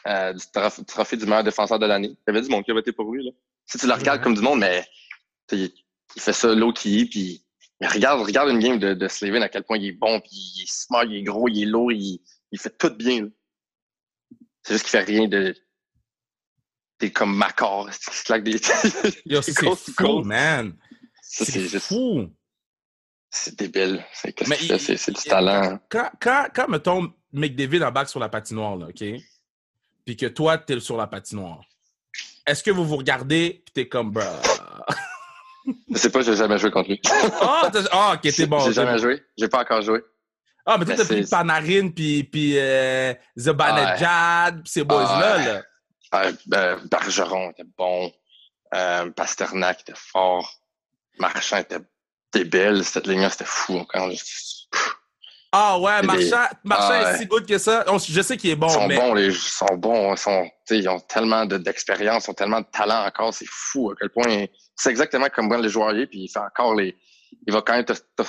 euh, du trophée, trophée du meilleur défenseur de l'année. Il y avait du monde qui avait été pour lui là. Si tu le regardes Ouais. comme du monde, mais il, il fait ça low key puis mais regarde regarde une game de, de Slavin à quel point il est bon puis il est smart, il est gros, il est lourd, il, il fait tout bien. là. C'est juste qu'il fait rien de T'es comme Macor, qui se claque des. (laughs) Yo, C'est c'est fou, man. Ça, C'est c'est juste. fou. C'est débile. C'est? C'est c'est du talent. Quand, quand, quand mettons, McDavid embarque sur la patinoire, là, OK? Puis que toi, t'es sur la patinoire. Est-ce que vous vous regardez puis t'es comme, bruh? (laughs) Je sais pas, j'ai jamais joué contre lui. Ah, ah, ok, (laughs) t'es bon. J'ai jamais bon. joué. J'ai pas encore joué. Ah, mais toi, t'as pris Panarin puis, puis euh, Zibanejad, puis ces boys-là. Ah, ouais. là. Euh, euh, Bergeron était bon. Euh, Pasternak était fort. Marchand était débile. Cette ligne-là, c'était fou. Je- pff. Ah ouais, Des- Marchand, Marchand Ah est ouais. si good que ça. On- je sais qu'il est bon, Ils sont mais bons, les, ils sont bons, ils, sont, ont tellement de- d'expérience, ils ont tellement de talent encore, c'est fou à quel point. C'est exactement comme Brent les joueurs, puis il fait encore les. Il va quand même te, te,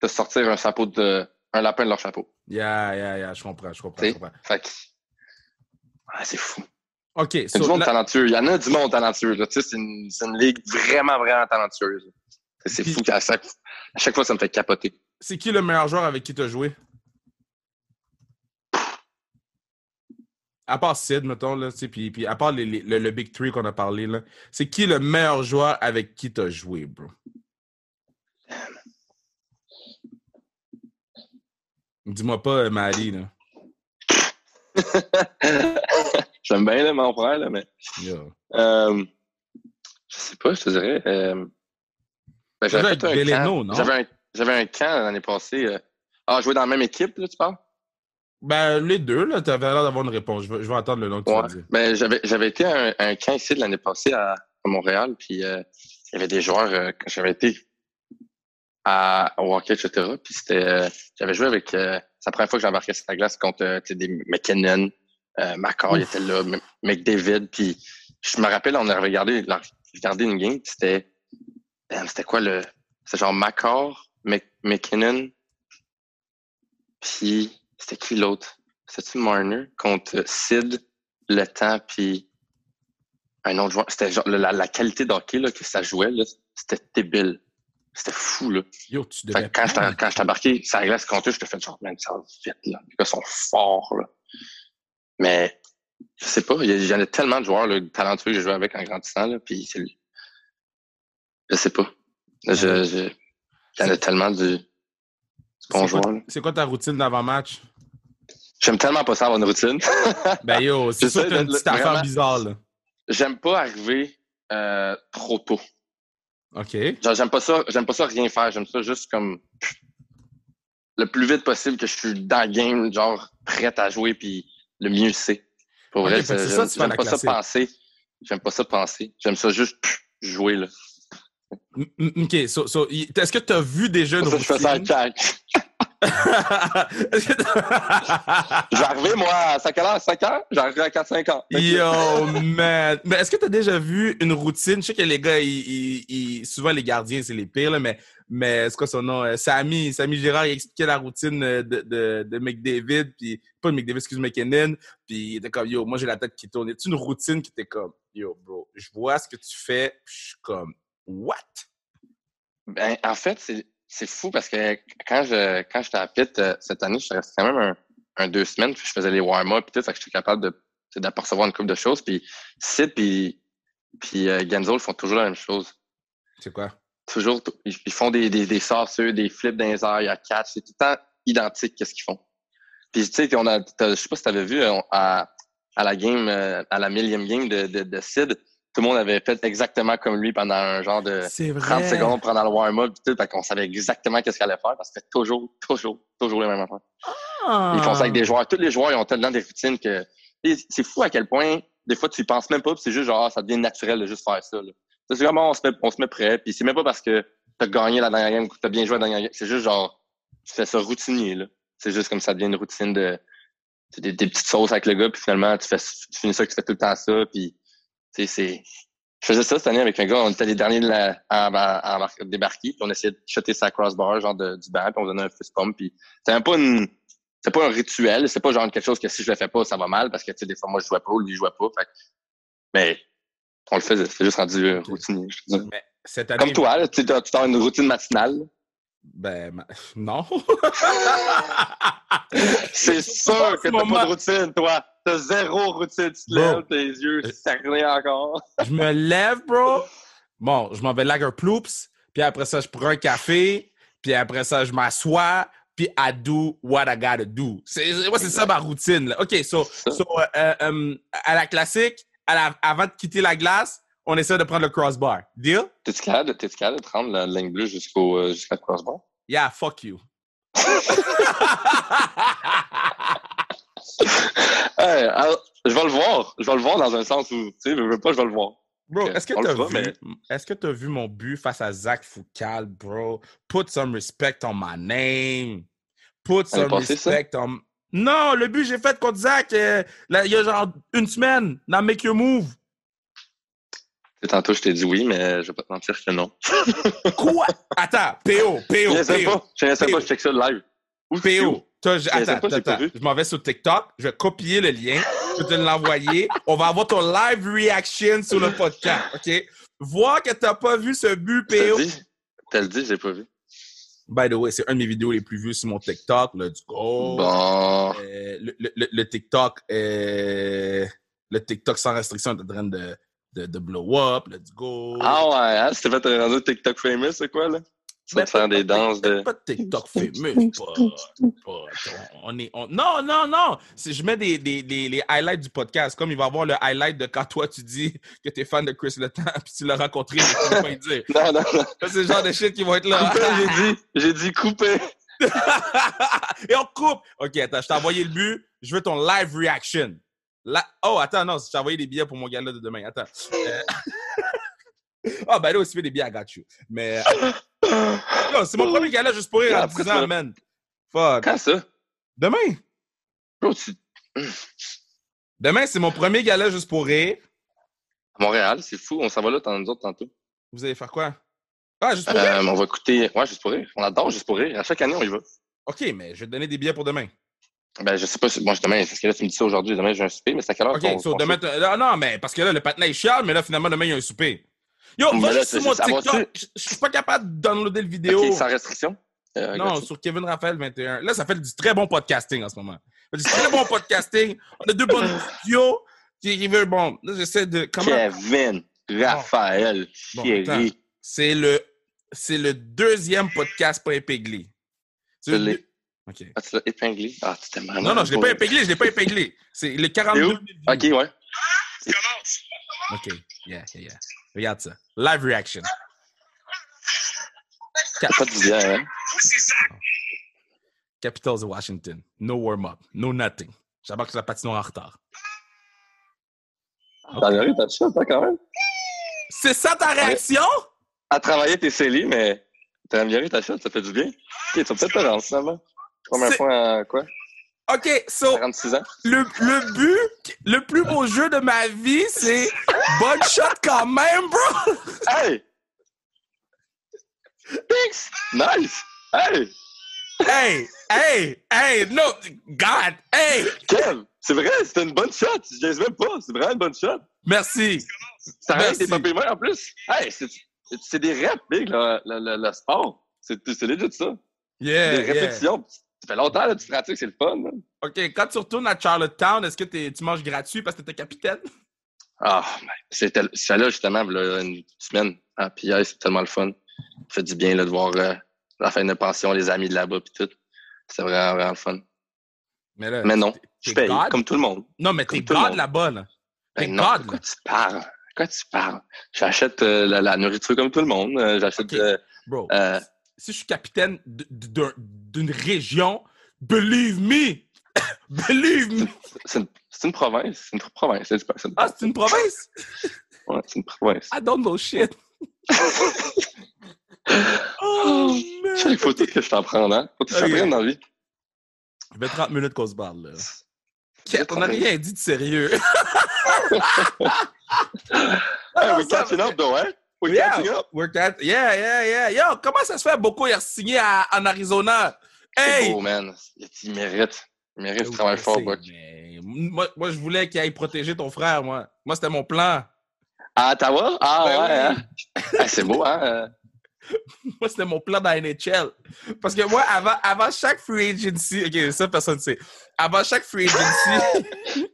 te sortir un chapeau de. Un lapin de leur chapeau. yeah, yeah, yeah, je comprends, je comprends, je comprends. Fait que. Ouais, c'est fou. OK, C'est so, du monde talentueux. Il y en a du monde talentueux. là. Tu sais, c'est une, une ligue vraiment, vraiment talentueuse. C'est Puis- fou qu'à chaque, à chaque fois, ça me fait capoter. c'est qui le meilleur joueur avec qui tu as joué? À part Sid, mettons, là, puis, puis à part les- les- le, le Big Three qu'on a parlé, là, c'est qui le meilleur joueur avec qui tu as joué, bro? Dis-moi pas euh, Mali, là. (laughs) J'aime bien là, mon frère, là, mais. Yo. Euh, je sais pas, je te dirais. Euh, ben, j'avais un camp. non? J'avais un, j'avais un camp l'année passée. euh. Ah, jouer dans la même équipe, là, tu parles? Ben, les deux, là, tu avais l'air d'avoir une réponse. Je vais, je vais attendre le nom que tu vas Ouais. dire. Ben, j'avais, j'avais été à un, un camp ici l'année passée à, à Montréal, puis il y avait des joueurs, quand j'avais été à, au hockey, etc. Puis c'était, euh, j'avais joué avec, euh, c'est la première fois que j'embarquais sur la glace contre euh, des McKinnon, euh, Macor, il était là, McDavid, puis je me rappelle, on a regardé, regardé une game, c'était, damn, c'était quoi le, c'était genre Macor, Mc- McKinnon, puis c'était qui l'autre? C'était-tu Marner contre Sid, Le Temps, puis un autre joueur. C'était genre la, la qualité d'hockey là, que ça jouait, là, c'était débile. C'était fou, là. Yo, tu devais quand j'étais embarqué sur la glace contre eux, je te fais genre, man, ça va vite, là. Les gars sont forts, là. Mais, je sais pas, il y, a- il y en a tellement de joueurs là, talentueux que j'ai joué avec en grandissant, là, puis c'est... Je sais pas. Je, je, il y en a tellement de, de bons C'est quoi, là. c'est quoi ta routine d'avant-match? J'aime tellement pas ça avoir une routine. (laughs) Ben yo, (laughs) c'est sûr J'essaie que une petite affaire bizarre, là. J'aime pas arriver euh, trop tôt. OK. J'aime pas ça, j'aime pas ça rien faire. J'aime ça juste comme le plus vite possible que je suis dans le game, genre prêt à jouer, puis le mieux c'est. Pour Ok, vrai, j'aime pas ça penser. J'aime pas ça penser. J'aime ça juste jouer là. OK, so, so, y- est-ce que tu as vu déjà une ça, je fais ça à routine? cac. Est-ce que t'as- Je vais arriver, moi, à 5 heures, à 5 heures, j'arrive à 4-5 ans. Yo, (laughs) man! Mais est-ce que tu as déjà vu une routine? Je sais que les gars, ils, ils- ils- souvent les gardiens, c'est les pires, là, mais, mais c'est quoi son nom? Euh, Samy, Samy Girard, il expliquait la routine euh, de, de, de McDavid, puis pas de McDavid, excuse McKinnon, puis il était comme, yo, moi j'ai la tête qui tourne. C'est une routine qui était comme, yo, bro, je vois ce que tu fais, puis je suis comme, what? Ben, en fait, c'est, c'est fou parce que quand je quand j'étais à Pitt euh, cette année, je suis resté quand même un, un deux semaines, puis je faisais les warm-up, puis tout, fait que j'étais capable de, d'apercevoir une couple de choses. Puis Sid puis, puis euh, Genzo font toujours la même chose. C'est quoi? Toujours, ils, font des, des, des sauceux, des flips dans les airs, il y a catch, c'est tout le temps identique qu'est-ce qu'ils font. Puis tu sais, on a, t'as- je sais pas si tu avais vu euh, à, à la game, euh, à la millième game de, de, de Sid, tout le monde avait fait exactement comme lui pendant un genre de C'est 30 secondes pendant le warm-up, tout, fait qu'on savait exactement qu'est-ce qu'il allait faire parce que c'était toujours, toujours, toujours les mêmes affaires. Ils font ça avec des joueurs. Tous les joueurs, ils ont tellement des routines que c'est fou à quel point, des fois, tu y penses même pas, puis c'est juste genre, ah, ça devient naturel de juste faire ça. là. C'est vraiment, on se met, on se met prêt, puis c'est même pas parce que t'as gagné la dernière game ou que t'as bien joué la dernière game. C'est juste genre, tu fais ça routinier, là. C'est juste comme ça devient une routine de, des, des petites sauces avec le gars, puis finalement, tu fais, tu finis ça, que tu fais tout le temps ça, puis, c'est, je faisais ça cette année avec un gars, on était les derniers de la, à, à, à débarquer, puis on essayait de shotter sa crossbar, genre de, du banc, puis on donnait un fist pump, puis c'est même pas une, c'est pas un rituel, c'est pas genre quelque chose que si je le fais pas, ça va mal, parce que, tu sais, des fois, moi, je jouais pas, lui, il jouait pas, fait mais, on le faisait, c'est juste rendu euh, routinier. Mais cette année, Comme toi, là, tu as une routine matinale? ben, ma- (laughs) non. (laughs) C'est sûr que t'as pas de routine, toi. T'as zéro routine. Tu te lèves, tes yeux cernés encore. (laughs) je me lève, bro. Bon, je m'en vais lager ploops, puis après ça, je prends un café, puis après ça, je m'assois, puis I do what I gotta do. C'est, c'est- moi, c'est ça ma routine. Là. OK, so, so euh, euh, euh, à la classique, à la- avant de quitter la glace, on essaie de prendre le crossbar. Deal? T'es-tu capable, de- capable de te rendre la ligne bleue jusqu'au euh, jusqu'à crossbar? Yeah, fuck you. (laughs) Hey, alors, je vais le voir. Je vais le voir dans un sens où, tu sais, je veux pas, je vais le voir. Bro, est-ce que t'as fera, vu, est-ce que t'as vu mon but face à Zach Foucal, bro? Put some respect on my name. Put some ça? respect on... Non, le but j'ai fait contre Zach euh, là, il y a genre une semaine dans Make Your Move. Tantôt, je t'ai dit oui, mais je vais pas te mentir que non. Quoi? (laughs) Attends, PO, PO, Je ne sais pas. Je ne sais pas, je check ça live. Où? PO. Attends, je m'en vais sur TikTok, je vais copier le lien, je vais te l'envoyer. On va avoir ton live reaction sur le podcast, OK? Voir que t'as pas vu ce but PO. T'as le dit, j'ai pas vu. By the way, c'est une de mes vidéos les plus vues sur mon TikTok. Let's go. Bon. Euh, le, le- le- le TikTok, euh, le TikTok sans restriction est en train de, de, de blow up. Let's go. Ah ouais, hein? C'était fait un rendu TikTok famous, c'est quoi, là? Mais te faire pas- des danses de. Pas de TikTok fameux. On est, non, non, non. Je mets des, des, des- les highlights du podcast. Comme il va y avoir le highlight de quand toi tu dis que t'es fan de Chris Le Temps (laughs) puis tu l'as rencontré, mais tu pas y dire. (laughs) Non, non, non. Ça, C'est le genre de shit qui vont être là. J'ai dit. J'ai dit couper. (laughs) Et on coupe. OK, attends, je t'ai envoyé le but. Je veux ton live reaction. La- Oh, attends, non, je t'ai envoyé des billets pour mon gala de demain. Attends. Euh, Ah, ben là aussi, fait des billets, I got you. Mais. C'est mon premier gala juste pour rire à Après 10 ans, man. Fuck. Quand ça? Demain. Bro, tu... Demain, c'est mon premier gala juste pour rire. À Montréal, c'est fou. On s'en va là, tant nous autres, tantôt. Vous allez faire quoi? Ah, juste pour rire? Euh, on va écouter. Ouais, juste pour rire. On adore juste pour rire. À chaque année, on y va. OK, mais je vais te donner des billets pour demain. Ben, je sais pas si. Moi, demain, parce que là, tu me dis ça aujourd'hui. Demain, j'ai un souper, mais c'est à quelle heure? OK, so demain... non, mais parce que là, le patin est chiant, mais là, finalement, demain, il y a un souper. Yo, va là, juste sur c'est- mon? TikTok. Je suis pas capable de downloader le vidéo. Ok, sans restriction? Euh, Non, sur Kevin Raphaël 21. Là, ça fait du très bon podcasting en ce moment. Ça fait Du très bon podcasting. On a deux bonnes (laughs) studios qui, veulent. Bon, là, j'essaie de. Comment. Kevin, Raphaël, Bon. C'est le, c'est le deuxième podcast pas épinglé. Je l'ai. OK. Ah, tu l'as épinglé? Ah, tu t'es mal. Non, non, je l'ai pas épinglé, je l'ai pas épinglé. C'est le 42 Et où? 000 views. Ok, ouais. OK. Yeah, yeah, yeah. Regarde ça. Live reaction. T'as pas hein? Capitals de Washington. No warm-up. No nothing. Sur la patinoire en retard. T'as amélioré ta shot, hein, quand même? C'est ça ta réaction? À travailler tes CELI, mais t'as amélioré ta shot, ça fait du bien. Ok, tu vas peut-être te rendre, finalement. Combien de à quoi? OK, so, 46 ans? le, le but, le plus beau jeu de ma vie, c'est (laughs) bonne shot quand même, bro! Hey! Thanks! Nice! Hey! Hey, hey, hey, no, God, hey! Kev! C'est vrai, c'était une bonne shot! Je niaise même pas, c'est vraiment une bonne shot! Merci. Ça reste des papiers en plus! Hey, c'est des reps, big, le, le, le, le sport! C'est legit ça! Yeah, des yeah. Ça fait longtemps que tu pratiques, c'est le fun! OK, quand tu retournes à Charlottetown, est-ce que tu manges gratuit parce que t'étais capitaine? Ah, ben, c'était là justement, là, une semaine à PI, c'est tellement le fun. Ça fait du bien là, de voir euh, la fin de pension, les amis de là-bas puis tout. C'est vraiment, vraiment le fun. Mais là, Mais non, je paye, God? comme tout le monde. Non, mais t'es God là-bas, là. T'es Ben God, quoi là. tu parles? Quoi tu parles? J'achète euh, la, la nourriture comme tout le monde. euh, J'achète. Euh, si je suis capitaine d'une région, believe me! (coughs) believe me! c'est une, province. C'est une province. Une, Ah, c'est une province? (laughs) ouais, c'est une province. I don't know shit. (laughs) oh, man! Chaque photo que je t'en prends, hein? Faut que tu Ok. s'apprennes dans la vie. Ça fait 30 minutes qu'on se parle, là. fait on n'a 30 rien dit de sérieux. (laughs) Hey, we catching up, though, hein? Yeah. up. We're cat- Yeah, yeah, yeah. Yo, comment ça se fait? Beaucoup est signé à- en Arizona? Hey! beau, man. Il, il mérite. Il mérite de travailler fort, mais moi, moi, je voulais qu'il aille protéger ton frère, moi. Moi, c'était mon plan. À Ottawa? Ah Ben ouais, oui. hein? Ah, c'est beau, hein? (laughs) Moi, c'était mon plan dans la NHL. Parce que moi, avant, avant chaque free agency, OK, ça, personne ne sait. Avant chaque free agency,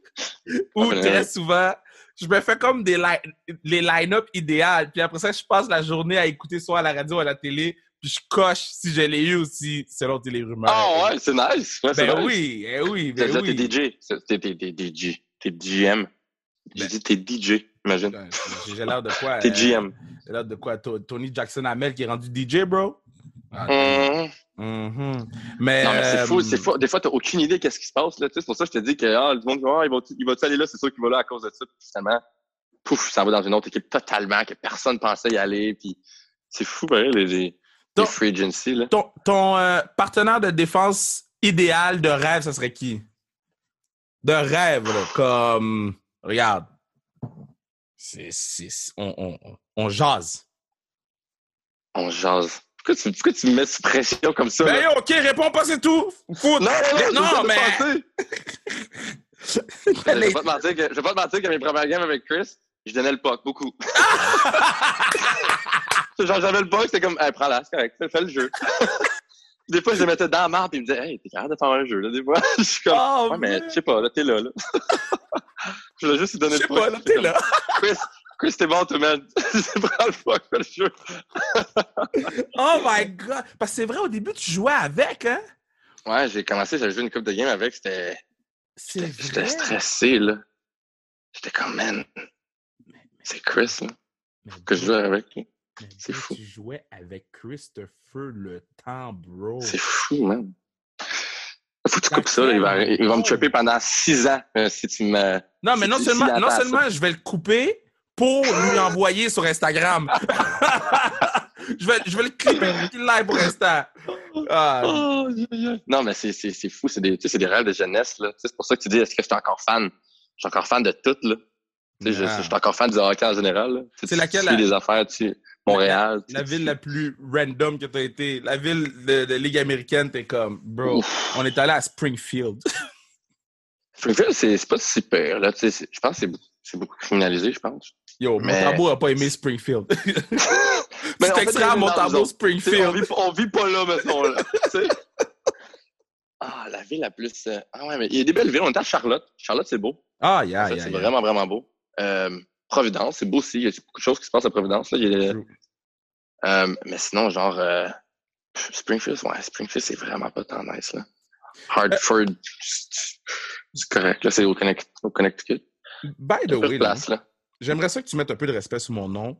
(laughs) (laughs) ou très souvent, je me fais comme des li- les line-up idéales. Puis après ça, je passe la journée à écouter soit à la radio ou à la télé. Puis je coche si je l'ai eu aussi, selon les rumeurs. Ah ouais, c'est nice. Ouais, Ben nice. oui, eh oui, ben oui. t'es DJ. T'es t'es- t'es DJ. T'es GM. J'ai Ben. dit t'es DJ, imagine. Putain, J'ai l'air de quoi? (laughs) T'es euh, GM. J'ai l'air de quoi? To- Tony Jackson Hamel qui est rendu DJ, bro? Ah, Hum. mhm. Mais, Non, mais c'est fou, euh, c'est fou. Des fois, t'as aucune idée qu'est-ce qui se passe, là. Tu c'est pour ça que je te dis que, ah, le monde, ah, il va, il va aller là, c'est sûr qu'il va là à cause de ça. Puis finalement, pouf, ça va dans une autre équipe totalement, que personne pensait y aller. Puis c'est fou, pareil, les, les, les Donc- free agency, là. ton, ton, euh, partenaire de défense idéal de rêve, ça serait qui? De rêve, là, comme. Regarde. C'est. c'est- On, on, on jase. On jase. Pourquoi tu, pourquoi tu me mets sous pression comme ça? Ben là? ok, réponds pas, c'est tout. Foot. non, non, non, mais. (laughs) Je vais pas te mentir que, je vais pas te mentir que mes premières games avec Chris, je donnais le puck beaucoup. (laughs) Genre, j'avais le puck, c'était comme, hey, prends-la, c'est correct, fais, le jeu. (laughs) des fois, je le mettais dans la marde et il me disait, hey, t'es capable de faire un jeu, là, des fois. je suis comme, Oh, ouais, mais je sais pas, là, t'es là, là. je voulais juste lui donner Je sais le puck. pas, là, t'es là. Chris, Chris, t'es bon, tout, man. (laughs) prends le fais le jeu. (laughs) Oh my god. Parce que c'est vrai, au début, tu jouais avec, hein? Ouais, j'ai commencé, j'avais joué une coupe de game avec, c'était, C'est j'étais stressé, là. J'étais comme, man, c'est Chris, là, Mais que je joue avec. C'est fou. Tu jouais avec Christopher le temps, bro. C'est fou, man. Faut que tu coupes ça, là. Il va, quel il va me monde? trapper pendant six ans euh, si tu me. Non, mais Si non seulement, non seulement je vais le couper pour lui envoyer sur Instagram. (laughs) je, vais, je vais le clipper live pour Insta. Ah, Oh. Non, mais c'est, fou. C'est des, tu des rêves de jeunesse. Là. Tu C'est pour ça que tu dis est-ce que je suis encore fan? Je suis encore fan de tout. Là. Tu sais, je, suis encore fan du hockey en général. Tu C'est tu laquelle, la- les affaires, tu Montréal. tu La sais, ville tu- la plus random que tu as été. La ville de, de Ligue américaine, t'es comme, bro, Ouf. on est allé à Springfield. (laughs) Springfield, c'est, pas si pire. Là. Tu je pense que c'est beaucoup criminalisé, je pense. Yo, Mais- Montembeau a pas aimé Springfield. (laughs) Mais Petit fait extrait à on, Springfield. vit, on vit pas là, mettons. Là, (laughs) ah, la ville la plus. euh, Ah ouais, mais il y a des belles villes. On est à Charlotte. Charlotte, c'est beau. Ah, yeah, Ça, yeah, c'est yeah. vraiment, vraiment beau. Euh, Providence, c'est beau aussi. Il y a beaucoup de choses qui se passent à Providence. Là. Il y a- True. Euh, mais sinon, genre, euh, Springfield, ouais, Springfield, c'est vraiment pas tant nice. Là. Hartford, c'est- c'est correct. Là, c'est au, Connect, au Connecticut. By the way, là, place, là. J'aimerais ça que tu mettes un peu de respect sur mon nom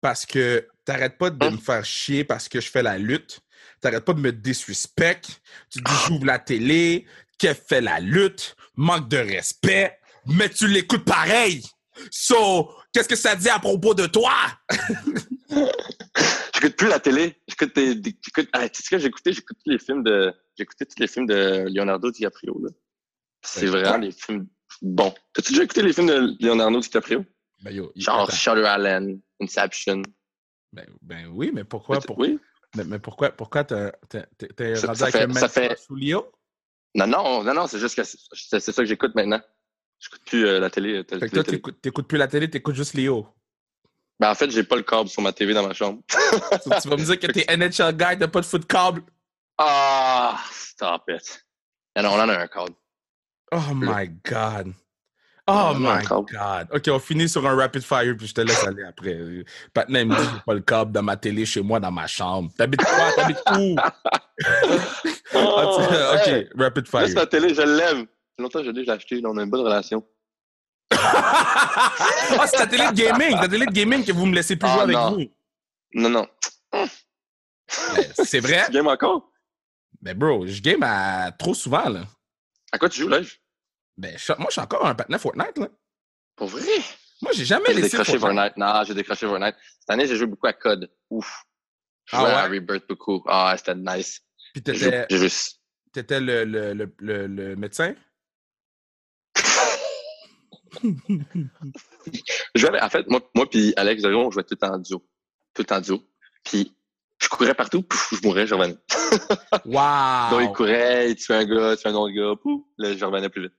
parce que t'arrêtes pas de Hein? me faire chier parce que je fais la lutte. T'arrêtes pas de me disrespect. Tu dis j'ouvre la télé, Kev fait la lutte, manque de respect, mais tu l'écoutes pareil. So, qu'est-ce que ça dit à propos de toi? (laughs) J'écoute plus la télé. J'écoute des, ah, tu sais ce que écouté? J'écoute tous les films de, écouté tous les films de Leonardo DiCaprio, là. C'est vraiment des films bons. T'as-tu déjà écouté les films de Leonardo DiCaprio? Ben, yo, Genre. Shutter Island, Inception. Ben, ben oui, mais pourquoi, pour- Oui? mais, mais pourquoi, pourquoi t'es, rendu avec fait- le ça fait- sous Lio? Non, non, non, non, c'est juste que c'est, ça que j'écoute maintenant. J'écoute plus euh, la télé. Fait que toi, t'écoutes, plus la télé, t'écoutes juste Léo. Ben, en fait, j'ai pas le câble sur ma TV dans ma chambre. (laughs) Tu vas me dire que t'es NHL guy, t'as pas de foot câble? Ah, stop it. Non, on en a un câble. Oh my God. Oh my. God. OK, on finit sur un rapid fire, puis je te laisse aller après. Patna, il me dit j'ai pas le câble dans ma télé chez moi, dans ma chambre. T'habites quoi? T'habites où? Ah, (laughs) OK, Hey, rapid fire. ma télé, je l'aime. Longtemps que je l'ai, je l'ai acheté. là, on a une bonne relation. ah, c'est ta télé de gaming. Ta télé de gaming que vous me laissez plus Ah, jouer avec non. vous. Non, non. Ben, c'est vrai? Tu games encore? Mais bro, je game à... trop souvent, là. À quoi tu joues, là? Ben, je- moi, je suis encore un patin Fortnite, là. Pour vrai? Moi, j'ai jamais J'ai laissé décroché Fortnite. Fortnite. Non, j'ai décroché Fortnite. Cette année, j'ai joué beaucoup à Code. Ouf. Je Ah à ouais? Rebirth beaucoup. Ah, c'était nice. Puis J'ai joué- t'étais, j'ai juste. t'étais le, le, le, le, le médecin? (laughs) Je jouais avec- en fait, moi, moi puis Alex Dorion, on jouait tout en duo. Tout en duo. Puis, je courais partout, pouf, je mourais, je revenais. (laughs) Wow! Donc, il courait, il tuait un gars, il tuait un autre gars, pouf, là, je revenais plus vite.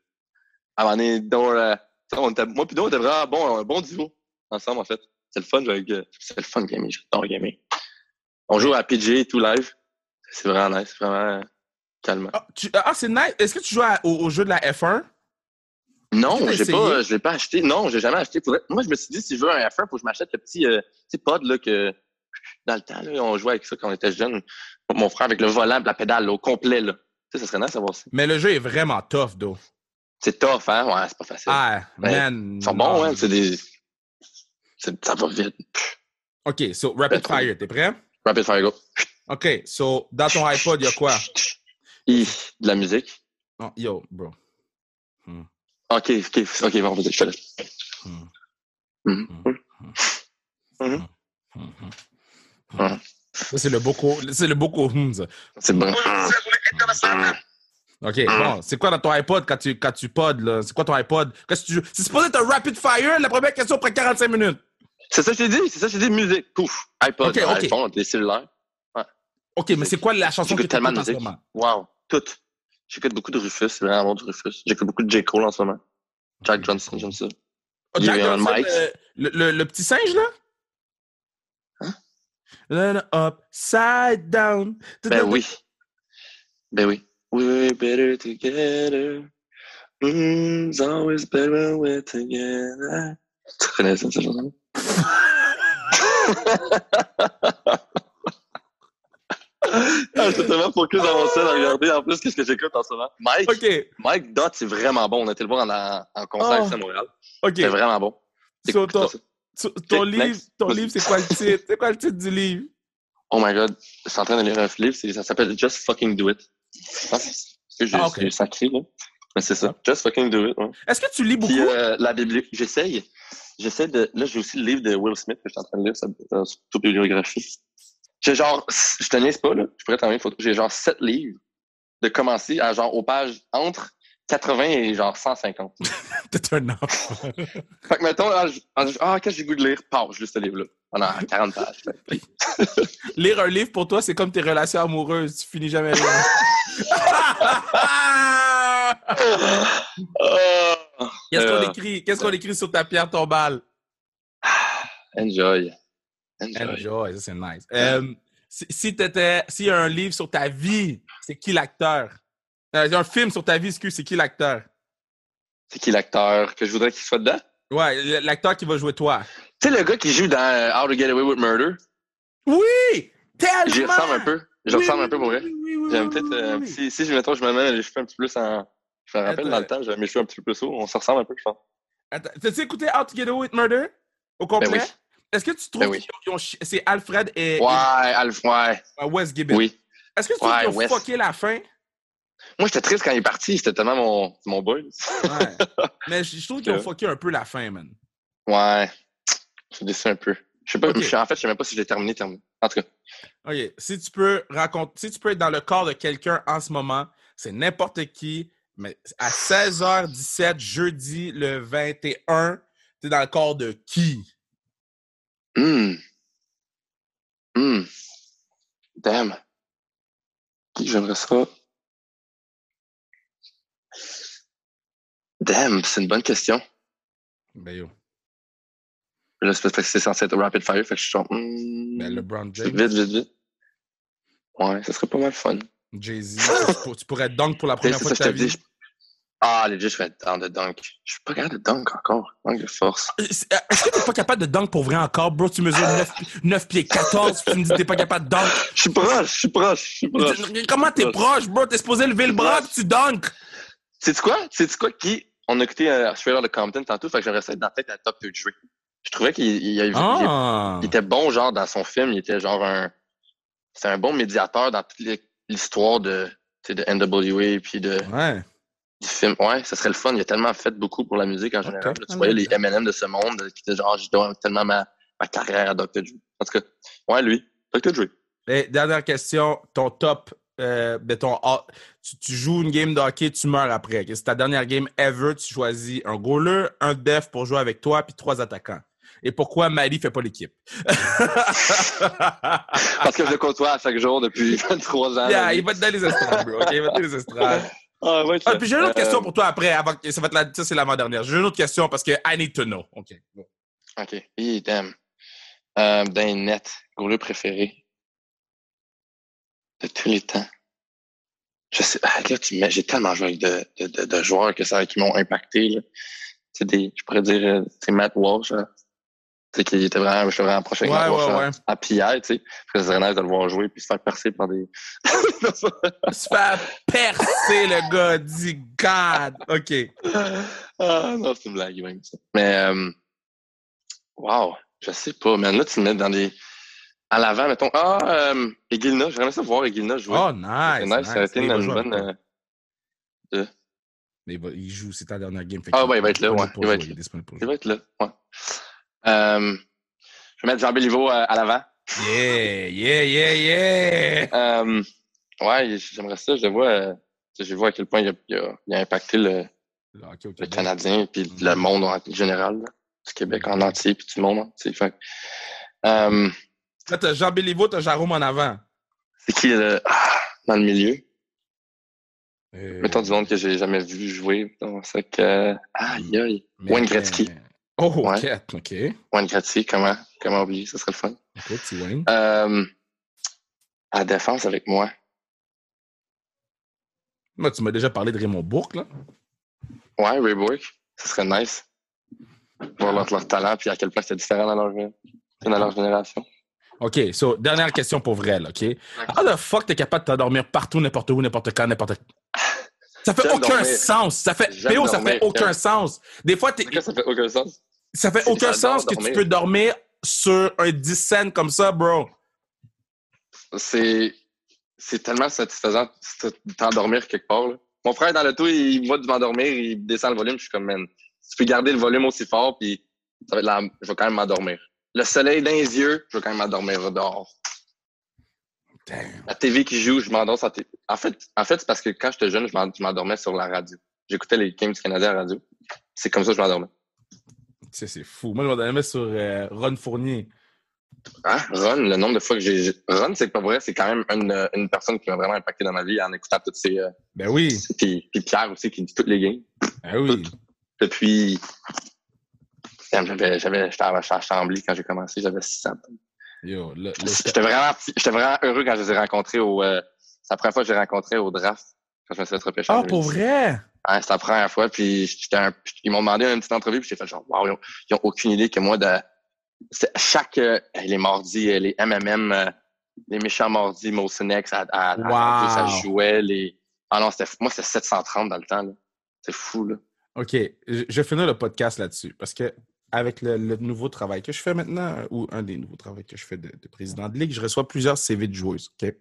À un moment donné, donc, euh, on était, moi puis donc, on était vraiment bon, un bon duo ensemble, en fait. C'est le fun, euh, c'est le fun de gamer, j'adore gamer. On joue à PG, tout live. C'est vraiment nice, vraiment calme. Ah, ah, c'est nice. Est-ce que tu joues à- au, au jeu de la F1? Non, j'ai pas, je l'ai pas acheté. Non, j'ai jamais acheté. Moi, je me suis dit, si je veux un F1, faut que je m'achète le petit, euh, petit pod, là, que, dans le temps, là, on jouait avec ça quand on était jeune. Mon frère avec le volant, la pédale, là, au complet, là. Tu sais, ça serait nice d'avoir ça. Mais le jeu est vraiment tough, though. C'est tough, hein? Ouais, c'est pas facile. Ah, Ouais. man. Ils sont bons, hein? C'est des, ça va vite. OK, so Rapid Fire, t'es prêt? Rapid fire go. OK, so dans ton iPod, il y a quoi? Hi, de la musique. Oh, yo, bro. Ok, ok, ok, bon, vas-y, je te laisse. Ça, c'est le Boko, c'est le ça. C'est bon. OK, bon, c'est quoi dans ton iPod quand tu, quand tu pods, là? C'est quoi ton iPod? Qu'est-ce que tu C'est supposé être un rapid fire, la première question prend 45 minutes. C'est ça que je t'ai dit, c'est ça que je t'ai dit, musique, pouf, iPod, Ok, ok. iPhone, des cellulaires. OK, mais c'est quoi la chanson que tu tellement de musique. Wow, tout. J'écoute beaucoup de Rufus, c'est vraiment du Rufus. J'écoute beaucoup de J. Cole en ce moment. Jack Johnson, j'aime ça. Oh, Jack Johnson, mic. euh, le, le, le petit singe, là? Then upside down. Ben oui. Ben oui. We're better together. It's always better when we're together. Tu connais ça, cette chanson? (laughs) ah, j'étais tellement focus dans mon sel à regarder en plus qu'est-ce que j'écoute en ce moment? Mike, OK, Mike Dot, c'est vraiment bon. On a été le voir en, en concert Oh. ici à Montréal. OK. C'est vraiment bon. So, ton, ton livre, ton livre, c'est quoi le titre? C'est quoi le titre du livre? Oh my god, je suis en train de lire un livre, c'est- ça s'appelle Just Fucking Do It. Je pense que j'ai Ah, j'ai sacré, là. Mais c'est ça, Just Fucking Do It. Ouais. Est-ce que tu lis beaucoup? Puis euh, la bibliothèque, j'essaye. J'essaie de. Là, j'ai aussi le livre de Will Smith que je suis en train de lire, sa sa autobiographie. J'ai genre, je te niaise pas, là, je pourrais t'envoyer une photo. J'ai genre sept livres de commencer à genre aux pages entre 80 et genre 150. (laughs) T'es un enfant. Fait que mettons, ah, je- qu'est-ce que j'ai goût de lire? Paf, je lis ce livre-là. Pendant (laughs) 40 pages. (laughs) Lire un livre pour toi, c'est comme tes relations amoureuses. Tu finis jamais rien. Ah, Qu'est-ce qu'on Euh, écrit? Qu'est-ce qu'on écrit sur ta pierre tombale? (sighs) Enjoy. Enjoy. Enjoy, ça c'est nice. Euh, si si t'étais, s'il y a un livre sur ta vie, c'est qui l'acteur? Euh, il y a un film sur ta vie, c'est qui l'acteur? C'est qui l'acteur que je voudrais qu'il soit dedans? Ouais, l'acteur qui va jouer toi. Tu sais, le gars qui joue dans euh, How to Get Away with Murder, Oui! Tellement! j'y ressemble un peu. Je Oui, ressemble oui, un peu pour vrai. oui, oui, oui, J'aime peut-être. euh, si, si, mettons, je me mets les cheveux un petit peu plus en. Je me rappelle Attends. dans le temps, j'avais mes cheveux un petit peu plus hauts. On se ressemble un peu, je pense. Attends, t'as-tu écouté How to Get Away with Murder? Au complet? Ben oui. Est-ce que tu trouves Ben qu'ils ont c'est Alfred et, Ouais, Alf, ouais. Wes Gibbon? Oui. Est-ce que tu trouves qu'ils ont Wes. fucké la fin? Moi, j'étais triste quand il est parti. C'était tellement mon, mon boy. Ouais. (laughs) Mais je je trouve qu'ils ont fucké un peu la fin, man. Ouais. Je suis déçu un peu. Je sais pas, je- en fait, je sais même pas si je l'ai terminé, terminé. En tout cas. OK. Si tu peux raconter, si tu peux être dans le corps de quelqu'un en ce moment, c'est n'importe qui, mais à 16h17, jeudi le 21, t'es dans le corps de qui? Hum. Hum. Damn. Qui j'aimerais ça? Damn, c'est une bonne question. Ben yo. Là, c'est parce que c'est censé être rapid fire, fait que je suis genre, hum, Ben LeBron James, vite, vite, vite. Ouais, ça serait pas mal fun. Jay-Z. tu, pour- tu pourrais dunk pour la première fois ça de ta vie. je- Ah, legit, je fais dans de dunk. Je suis pas capable de dunk encore. Manque de force. Euh, euh, Est-ce que t'es pas capable de dunk pour vrai encore, bro? Tu mesures 9, 9 pieds 14, puis tu me dis que t'es pas capable de dunk. Je suis proche, je suis proche, je suis proche. Comment t'es proche, bro? T'es supposé lever le bras puis tu dunk. Sais-tu quoi? Sais-tu quoi? Qui? On a écouté euh, Trailer de Compton tantôt, fait que j'aimerais ça être dans la tête à Dr. Dre. Je trouvais qu'il il, il- Ah! il était bon, genre, dans son film. Il était genre un. C'est un bon médiateur dans toute l'histoire de, tu sais, de NWA puis de, Ouais. du film. Ouais, ça serait le fun. Il a tellement fait beaucoup pour la musique en général. Là, tu voyais les M&M de ce monde qui étaient genre, je dois tellement ma, ma carrière à Dr. Dre. En tout cas, ouais, lui, Dr. Dre. Et dernière question, ton top, euh, ah, tu, tu joues une game de hockey, tu meurs après. C'est ta dernière game ever, tu choisis un goaler, un def pour jouer avec toi, puis trois attaquants. Et pourquoi Mali fait pas l'équipe? (laughs) Parce que je le côtoie à chaque jour depuis (laughs) 23 ans. Yeah, il va te donner les estrades, bro. Il va te donner les estrades. (laughs) Ah, ouais, Ah, puis j'ai une autre Euh, question pour toi après, avant ça va être la, ça c'est l'avant-dernière. J'ai une autre question parce que I need to know. OK? OK. Hi, damn. Euh, dans les nets, goaler préféré de tous les temps. Je sais, ah, là, j'ai tellement joué avec de, de, de, de joueurs que ça, qui m'ont impacté. Là. Des, je pourrais dire, euh, c'est Matt Walsh. Là. Tu sais, qui était vraiment, j'étais vraiment proche avec Ouais, Matt Walsh ouais, à- ouais. à Pierre, tu sais. Parce que c'est nice de le voir jouer puis se faire percer par des. (laughs) Se faire percer, le gars. Dit God. OK. ah, non, c'est une blague, même, ça. Mais, euh, wow, je sais pas, man. Là, tu me mets dans des. À l'avant, mettons. Ah, euh, j'aimerais ça voir Egilna jouer. Oh, c'est nice. nice, ça aurait été une, bonne. euh, Mais il, va- il joue, c'est ta dernière game. Ah ouais, il va être là, ouais, il va être Il va être là, ouais. Euh, je vais mettre Jean Béliveau à, à l'avant. Yeah, yeah, yeah, yeah. Euh, ouais, j'aimerais ça, je le vois. euh, J'ai vu à quel point il a, il a, il a impacté le, Le hockey. Canadien puis Mhm. le monde en général, là. du Québec en entier puis tout le monde entier. Fait, euh, Là, t'as Jean Béliveau, t'as Jérôme en avant. c'est qui le, ah, dans le milieu? Euh, Mettons du monde que j'ai jamais vu jouer. C'est que, aïe, aïe. mais- Wayne Gretzky. Oh, Ouais. ok, ok. Wayne Gretzky, comment, comment oublier? Ça serait le fun. Ok, petit Wayne. Euh, à défense avec moi. Moi, tu m'as déjà parlé de Raymond Bourque, là. Ouais, Ray Bourque. Ça serait nice. Voir leur, leur talent puis à quel point c'était différent dans leur, euh, dans leur génération. OK, so, dernière question pour vrai, là, OK? How the fuck t'es capable de t'endormir partout, n'importe où, n'importe quand, n'importe... (laughs) Ça fait aucun dormir. sens. Ça fait... PO, ça fait aucun sens. Des fois, t'es... Ça fait aucun sens. ça fait aucun sens que tu peux dormir sur un 10 cents comme ça, bro. C'est, c'est tellement satisfaisant de t'endormir quelque part. là. Mon frère est dans l'auto, il voit de m'endormir, il descend le volume, je suis comme, man, tu peux garder le volume aussi fort, puis ça va être la... je vais quand même m'endormir. Le soleil dans les yeux, je vais quand même m'endormir dehors. Damn. La TV qui joue, je m'endors sur la TV. En fait, en fait c'est parce que quand j'étais jeune, je m'en- je m'endormais sur la radio. J'écoutais les games du Canadien à la radio. C'est comme ça que je m'endormais. C'est fou. Moi, je m'endormais sur euh, Ron Fournier. Hein? Ron, le nombre de fois que j'ai. Ron, c'est pas vrai, c'est quand même une, une personne qui m'a vraiment impacté dans ma vie en écoutant toutes ces. euh, Ben oui. Puis, puis Pierre aussi qui dit toutes les games. Ben oui. Depuis. J'avais, j'avais, j'étais à, Chambly quand j'ai commencé, j'avais 6 ans. Yo, le, le- J'étais vraiment, j'étais vraiment heureux quand je les ai rencontrés au. euh, c'est la première fois que j'ai rencontré au draft, quand je me suis fait repêcher. Ah, pour 2010. vrai? Ouais, c'était la première fois, puis j'étais un- ils m'ont demandé une petite entrevue, puis j'ai fait genre, wow, ils ont, ils ont aucune idée que moi, de c'est- chaque, euh, les mardis, euh, les MMM, euh, les méchants mardis, Molson X, à, à, à ça jouait, les, ah non, c'était, moi, c'était 730 dans le temps, là. C'est fou, là. OK, je je vais finir le podcast là-dessus parce que avec le, le nouveau travail que je fais maintenant, ou un des nouveaux travaux que je fais de, de président de ligue, je reçois plusieurs CV de joueuses. OK?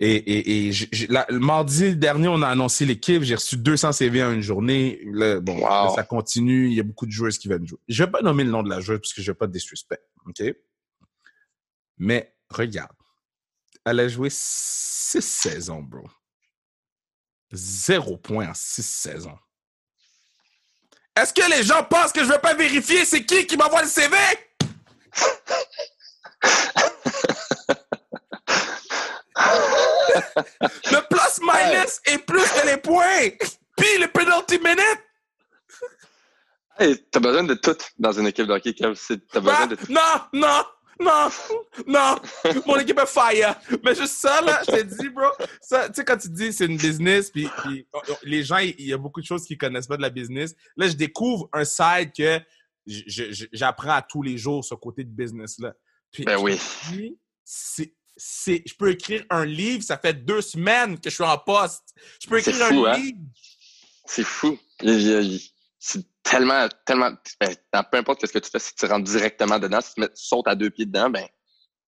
Et, et, et j'ai- j'ai- la- le mardi dernier, on a annoncé l'équipe. J'ai reçu 200 CV en une journée. Là, bon, Wow. là, ça continue. Il y a beaucoup de joueuses qui viennent jouer. Je vais pas nommer le nom de la joueuse parce que je vais pas de disrespect. OK? Mais regarde. Elle a joué six saisons, bro. Zéro point en six saisons. Est-ce que les gens pensent que je vais pas vérifier c'est qui qui m'envoie le CV? (laughs) le plus minus est plus que les points. Puis le penalty minute. Hey, t'as besoin de tout dans une équipe de hockey, Kev. T'as besoin Ah, de tout. non, non, non, non. Mon équipe est fire. Mais juste ça, là, je t'ai dit, bro. Ça, tu sais, quand tu dis c'est une business, puis, puis, les gens, il y a beaucoup de choses qu'ils connaissent pas de la business. Là, je découvre un side que j'apprends à tous les jours, ce côté de business-là. Puis, Ben je oui. dis, c'est, c'est, je peux écrire un livre, ça fait deux semaines que je suis en poste. Je peux écrire fou, un hein? livre. C'est fou. Il- il- il- C'est tellement, tellement. Ben, peu importe ce que tu fais, si tu rentres directement dedans, si tu, mets, tu sautes à deux pieds dedans, ben,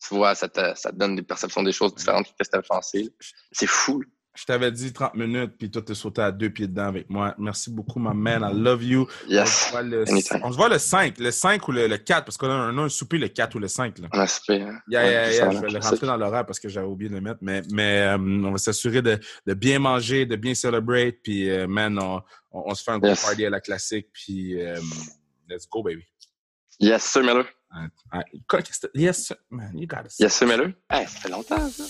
tu vois, ça te, ça te donne des perceptions des choses différentes que tu avais pensé. là. C'est fou. Je t'avais dit 30 minutes, puis toi, t'es sauté à deux pieds dedans avec moi. Merci beaucoup, my man. I love you. On se Yes. voit le, on se voit le 5. Le 5 ou le, le 4, parce qu'on a un, un souper le 4 ou le 5. Là. On a super. hein. Yeah, Ouais, yeah, yeah, je vais le rentrer dans l'horaire parce que j'avais oublié de le mettre. Mais, mais euh, on va s'assurer de, de bien manger, de bien celebrate. Puis, euh, man, on, on, on se fait un gros Yes. party à la classique. Puis, euh, let's go, baby. Yes, sir, que- Yes, sir. man, you got it. Yes, sir. Hey, ça fait longtemps, ça.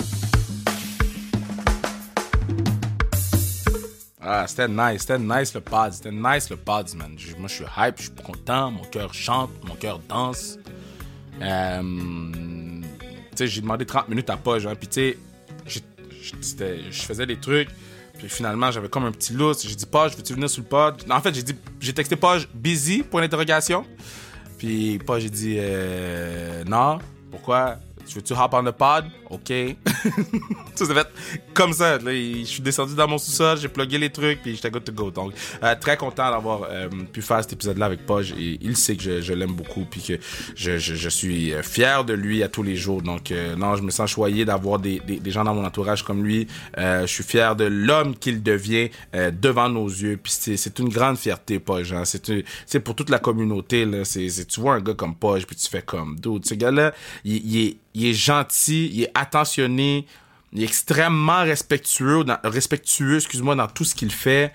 Ah, c'était nice, c'était nice le pod, c'était nice le pod, man. Moi, je suis hype, je suis content, mon cœur chante, mon cœur danse. Euh, tu sais, j'ai demandé 30 minutes à Poj, hein, puis tu sais, je faisais des trucs, puis finalement, j'avais comme un petit lousse. J'ai dit, Poj, veux-tu venir sur le pod? En fait, j'ai dit, j'ai texté Poj, busy, point d'interrogation. Puis Poj, j'ai dit, euh, non, pourquoi? Tu veux-tu hop on the pod? OK. (laughs) ça s'est fait comme ça. Je suis descendu dans mon sous-sol, j'ai plugué les trucs, puis j'étais good to go. Donc, euh, très content d'avoir euh, pu faire cet épisode-là avec. Et il sait que je, je l'aime beaucoup, puis que je, je, je suis euh, fier de lui à tous les jours. Donc, non, je me sens choyé d'avoir des, gens dans mon entourage comme lui. Je suis fier de l'homme qu'il devient devant nos yeux. Puis c'est, une grande fierté, Poj. Hein. C'est, pour toute la communauté. Tu vois un gars comme Poj, puis tu fais comme, dude, ce gars-là, il, il est, il est gentil, il est attentionné. Il est extrêmement respectueux, dans, respectueux, excuse-moi, dans tout ce qu'il fait.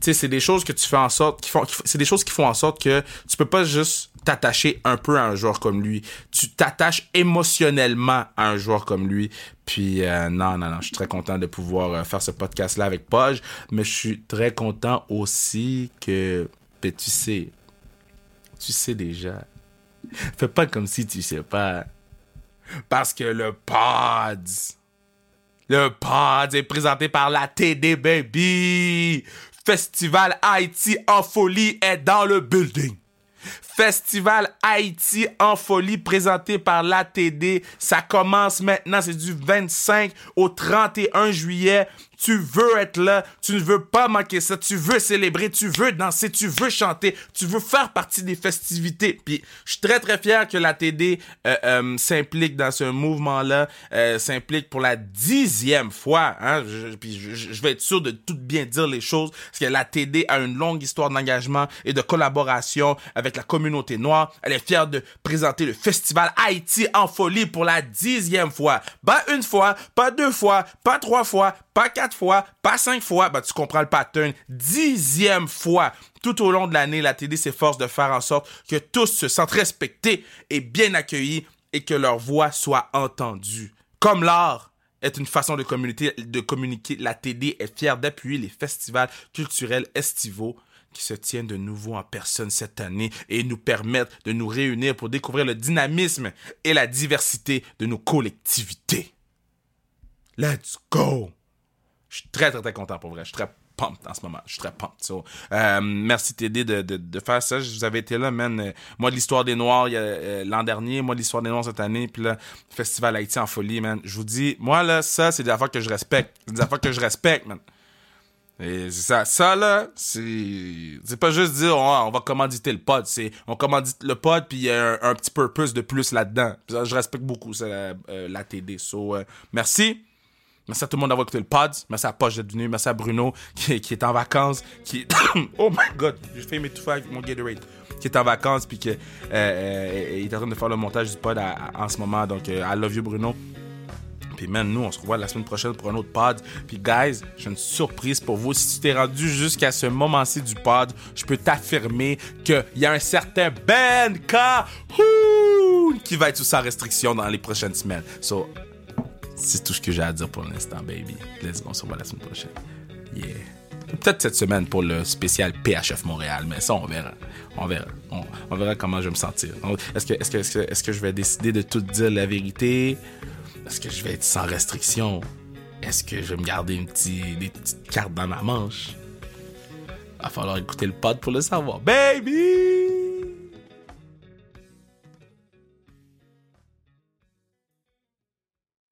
Tu sais, c'est des choses que tu fais en sorte, qui font, c'est des choses qui font en sorte que tu peux pas juste t'attacher un peu à un joueur comme lui. Tu t'attaches émotionnellement à un joueur comme lui. Puis euh, non, non, non, je suis très content de pouvoir euh, faire ce podcast-là avec Poj, mais je suis très content aussi que, ben, tu sais, tu sais déjà. (laughs) Fais pas comme si tu sais pas. Parce que le Pods, le Pods est présenté par la TD Baby. Festival Haïti en folie est dans le building. Festival Haïti en folie présenté par l'ATD. Ça commence maintenant, c'est du 25 au 31 juillet. Tu veux être là, tu ne veux pas manquer ça, tu veux célébrer, tu veux danser, tu veux chanter, tu veux faire partie des festivités. Puis je suis très très fier que la TD euh, euh, s'implique dans ce mouvement-là, euh, s'implique pour la dixième fois. Hein? Je, je, vais être sûr de tout bien dire les choses, parce que la TD a une longue histoire d'engagement et de collaboration avec la communauté noire. Elle est fière de présenter le festival Haïti en folie pour la dixième fois. Pas une fois, pas deux fois, pas trois fois, pas quatre fois, pas cinq fois, bah, tu comprends le pattern. Dixième fois, tout au long de l'année, la TD s'efforce de faire en sorte que tous se sentent respectés et bien accueillis et que leur voix soit entendue. Comme l'art est une façon de de communiquer, la TD est fière d'appuyer les festivals culturels estivaux qui se tiennent de nouveau en personne cette année et nous permettent de nous réunir pour découvrir le dynamisme et la diversité de nos collectivités. Let's go! Je suis très, très, très content pour vrai. Je suis très pumped en ce moment. Je suis très pumped. Euh, merci TD de, de, de, faire ça. Vous avez été là, man. Euh, moi, l'histoire des Noirs euh, l'an dernier, moi, l'histoire des Noirs cette année, puis là, Festival Haïti en folie, man. Je vous dis, moi, là, ça, c'est des affaires que je respecte. C'est des affaires que je respecte, man. Et ça. Ça, là, c'est. C'est pas juste dire, oh, on va commanditer le pod. C'est, on commandite le pod, puis il y a un, petit purpose de plus là-dedans. Je respecte beaucoup ça, la, TD. So, merci. Merci à tout le monde d'avoir écouté le pod. Merci à Poche d'être venu. Merci à Bruno qui, est en vacances. Qui (coughs) oh my god, j'ai fait m'étouffer avec mon Gatorade. Qui est en vacances puis qui euh, euh, est en train de faire le montage du pod en ce moment. Donc, euh, I love you Bruno. Puis man, nous, on se revoit la semaine prochaine pour un autre pod. Puis guys, j'ai une surprise pour vous. Si tu t'es rendu jusqu'à ce moment-ci du pod, je peux t'affirmer qu'il y a un certain Ben K qui va être sous sa restriction dans les prochaines semaines. So, c'est tout ce que j'ai à dire pour l'instant, baby. Let's go, on se revoit la semaine prochaine. Yeah. Peut-être cette semaine pour le spécial PHF Montréal, mais ça, on verra. On verra. On, verra comment je vais me sentir. Est-ce que, est que, est est que je vais décider de tout dire la vérité? Est-ce que je vais être sans restriction? Est-ce que je vais me garder une petite, des petites cartes dans ma manche? Va falloir écouter le pod pour le savoir. Baby!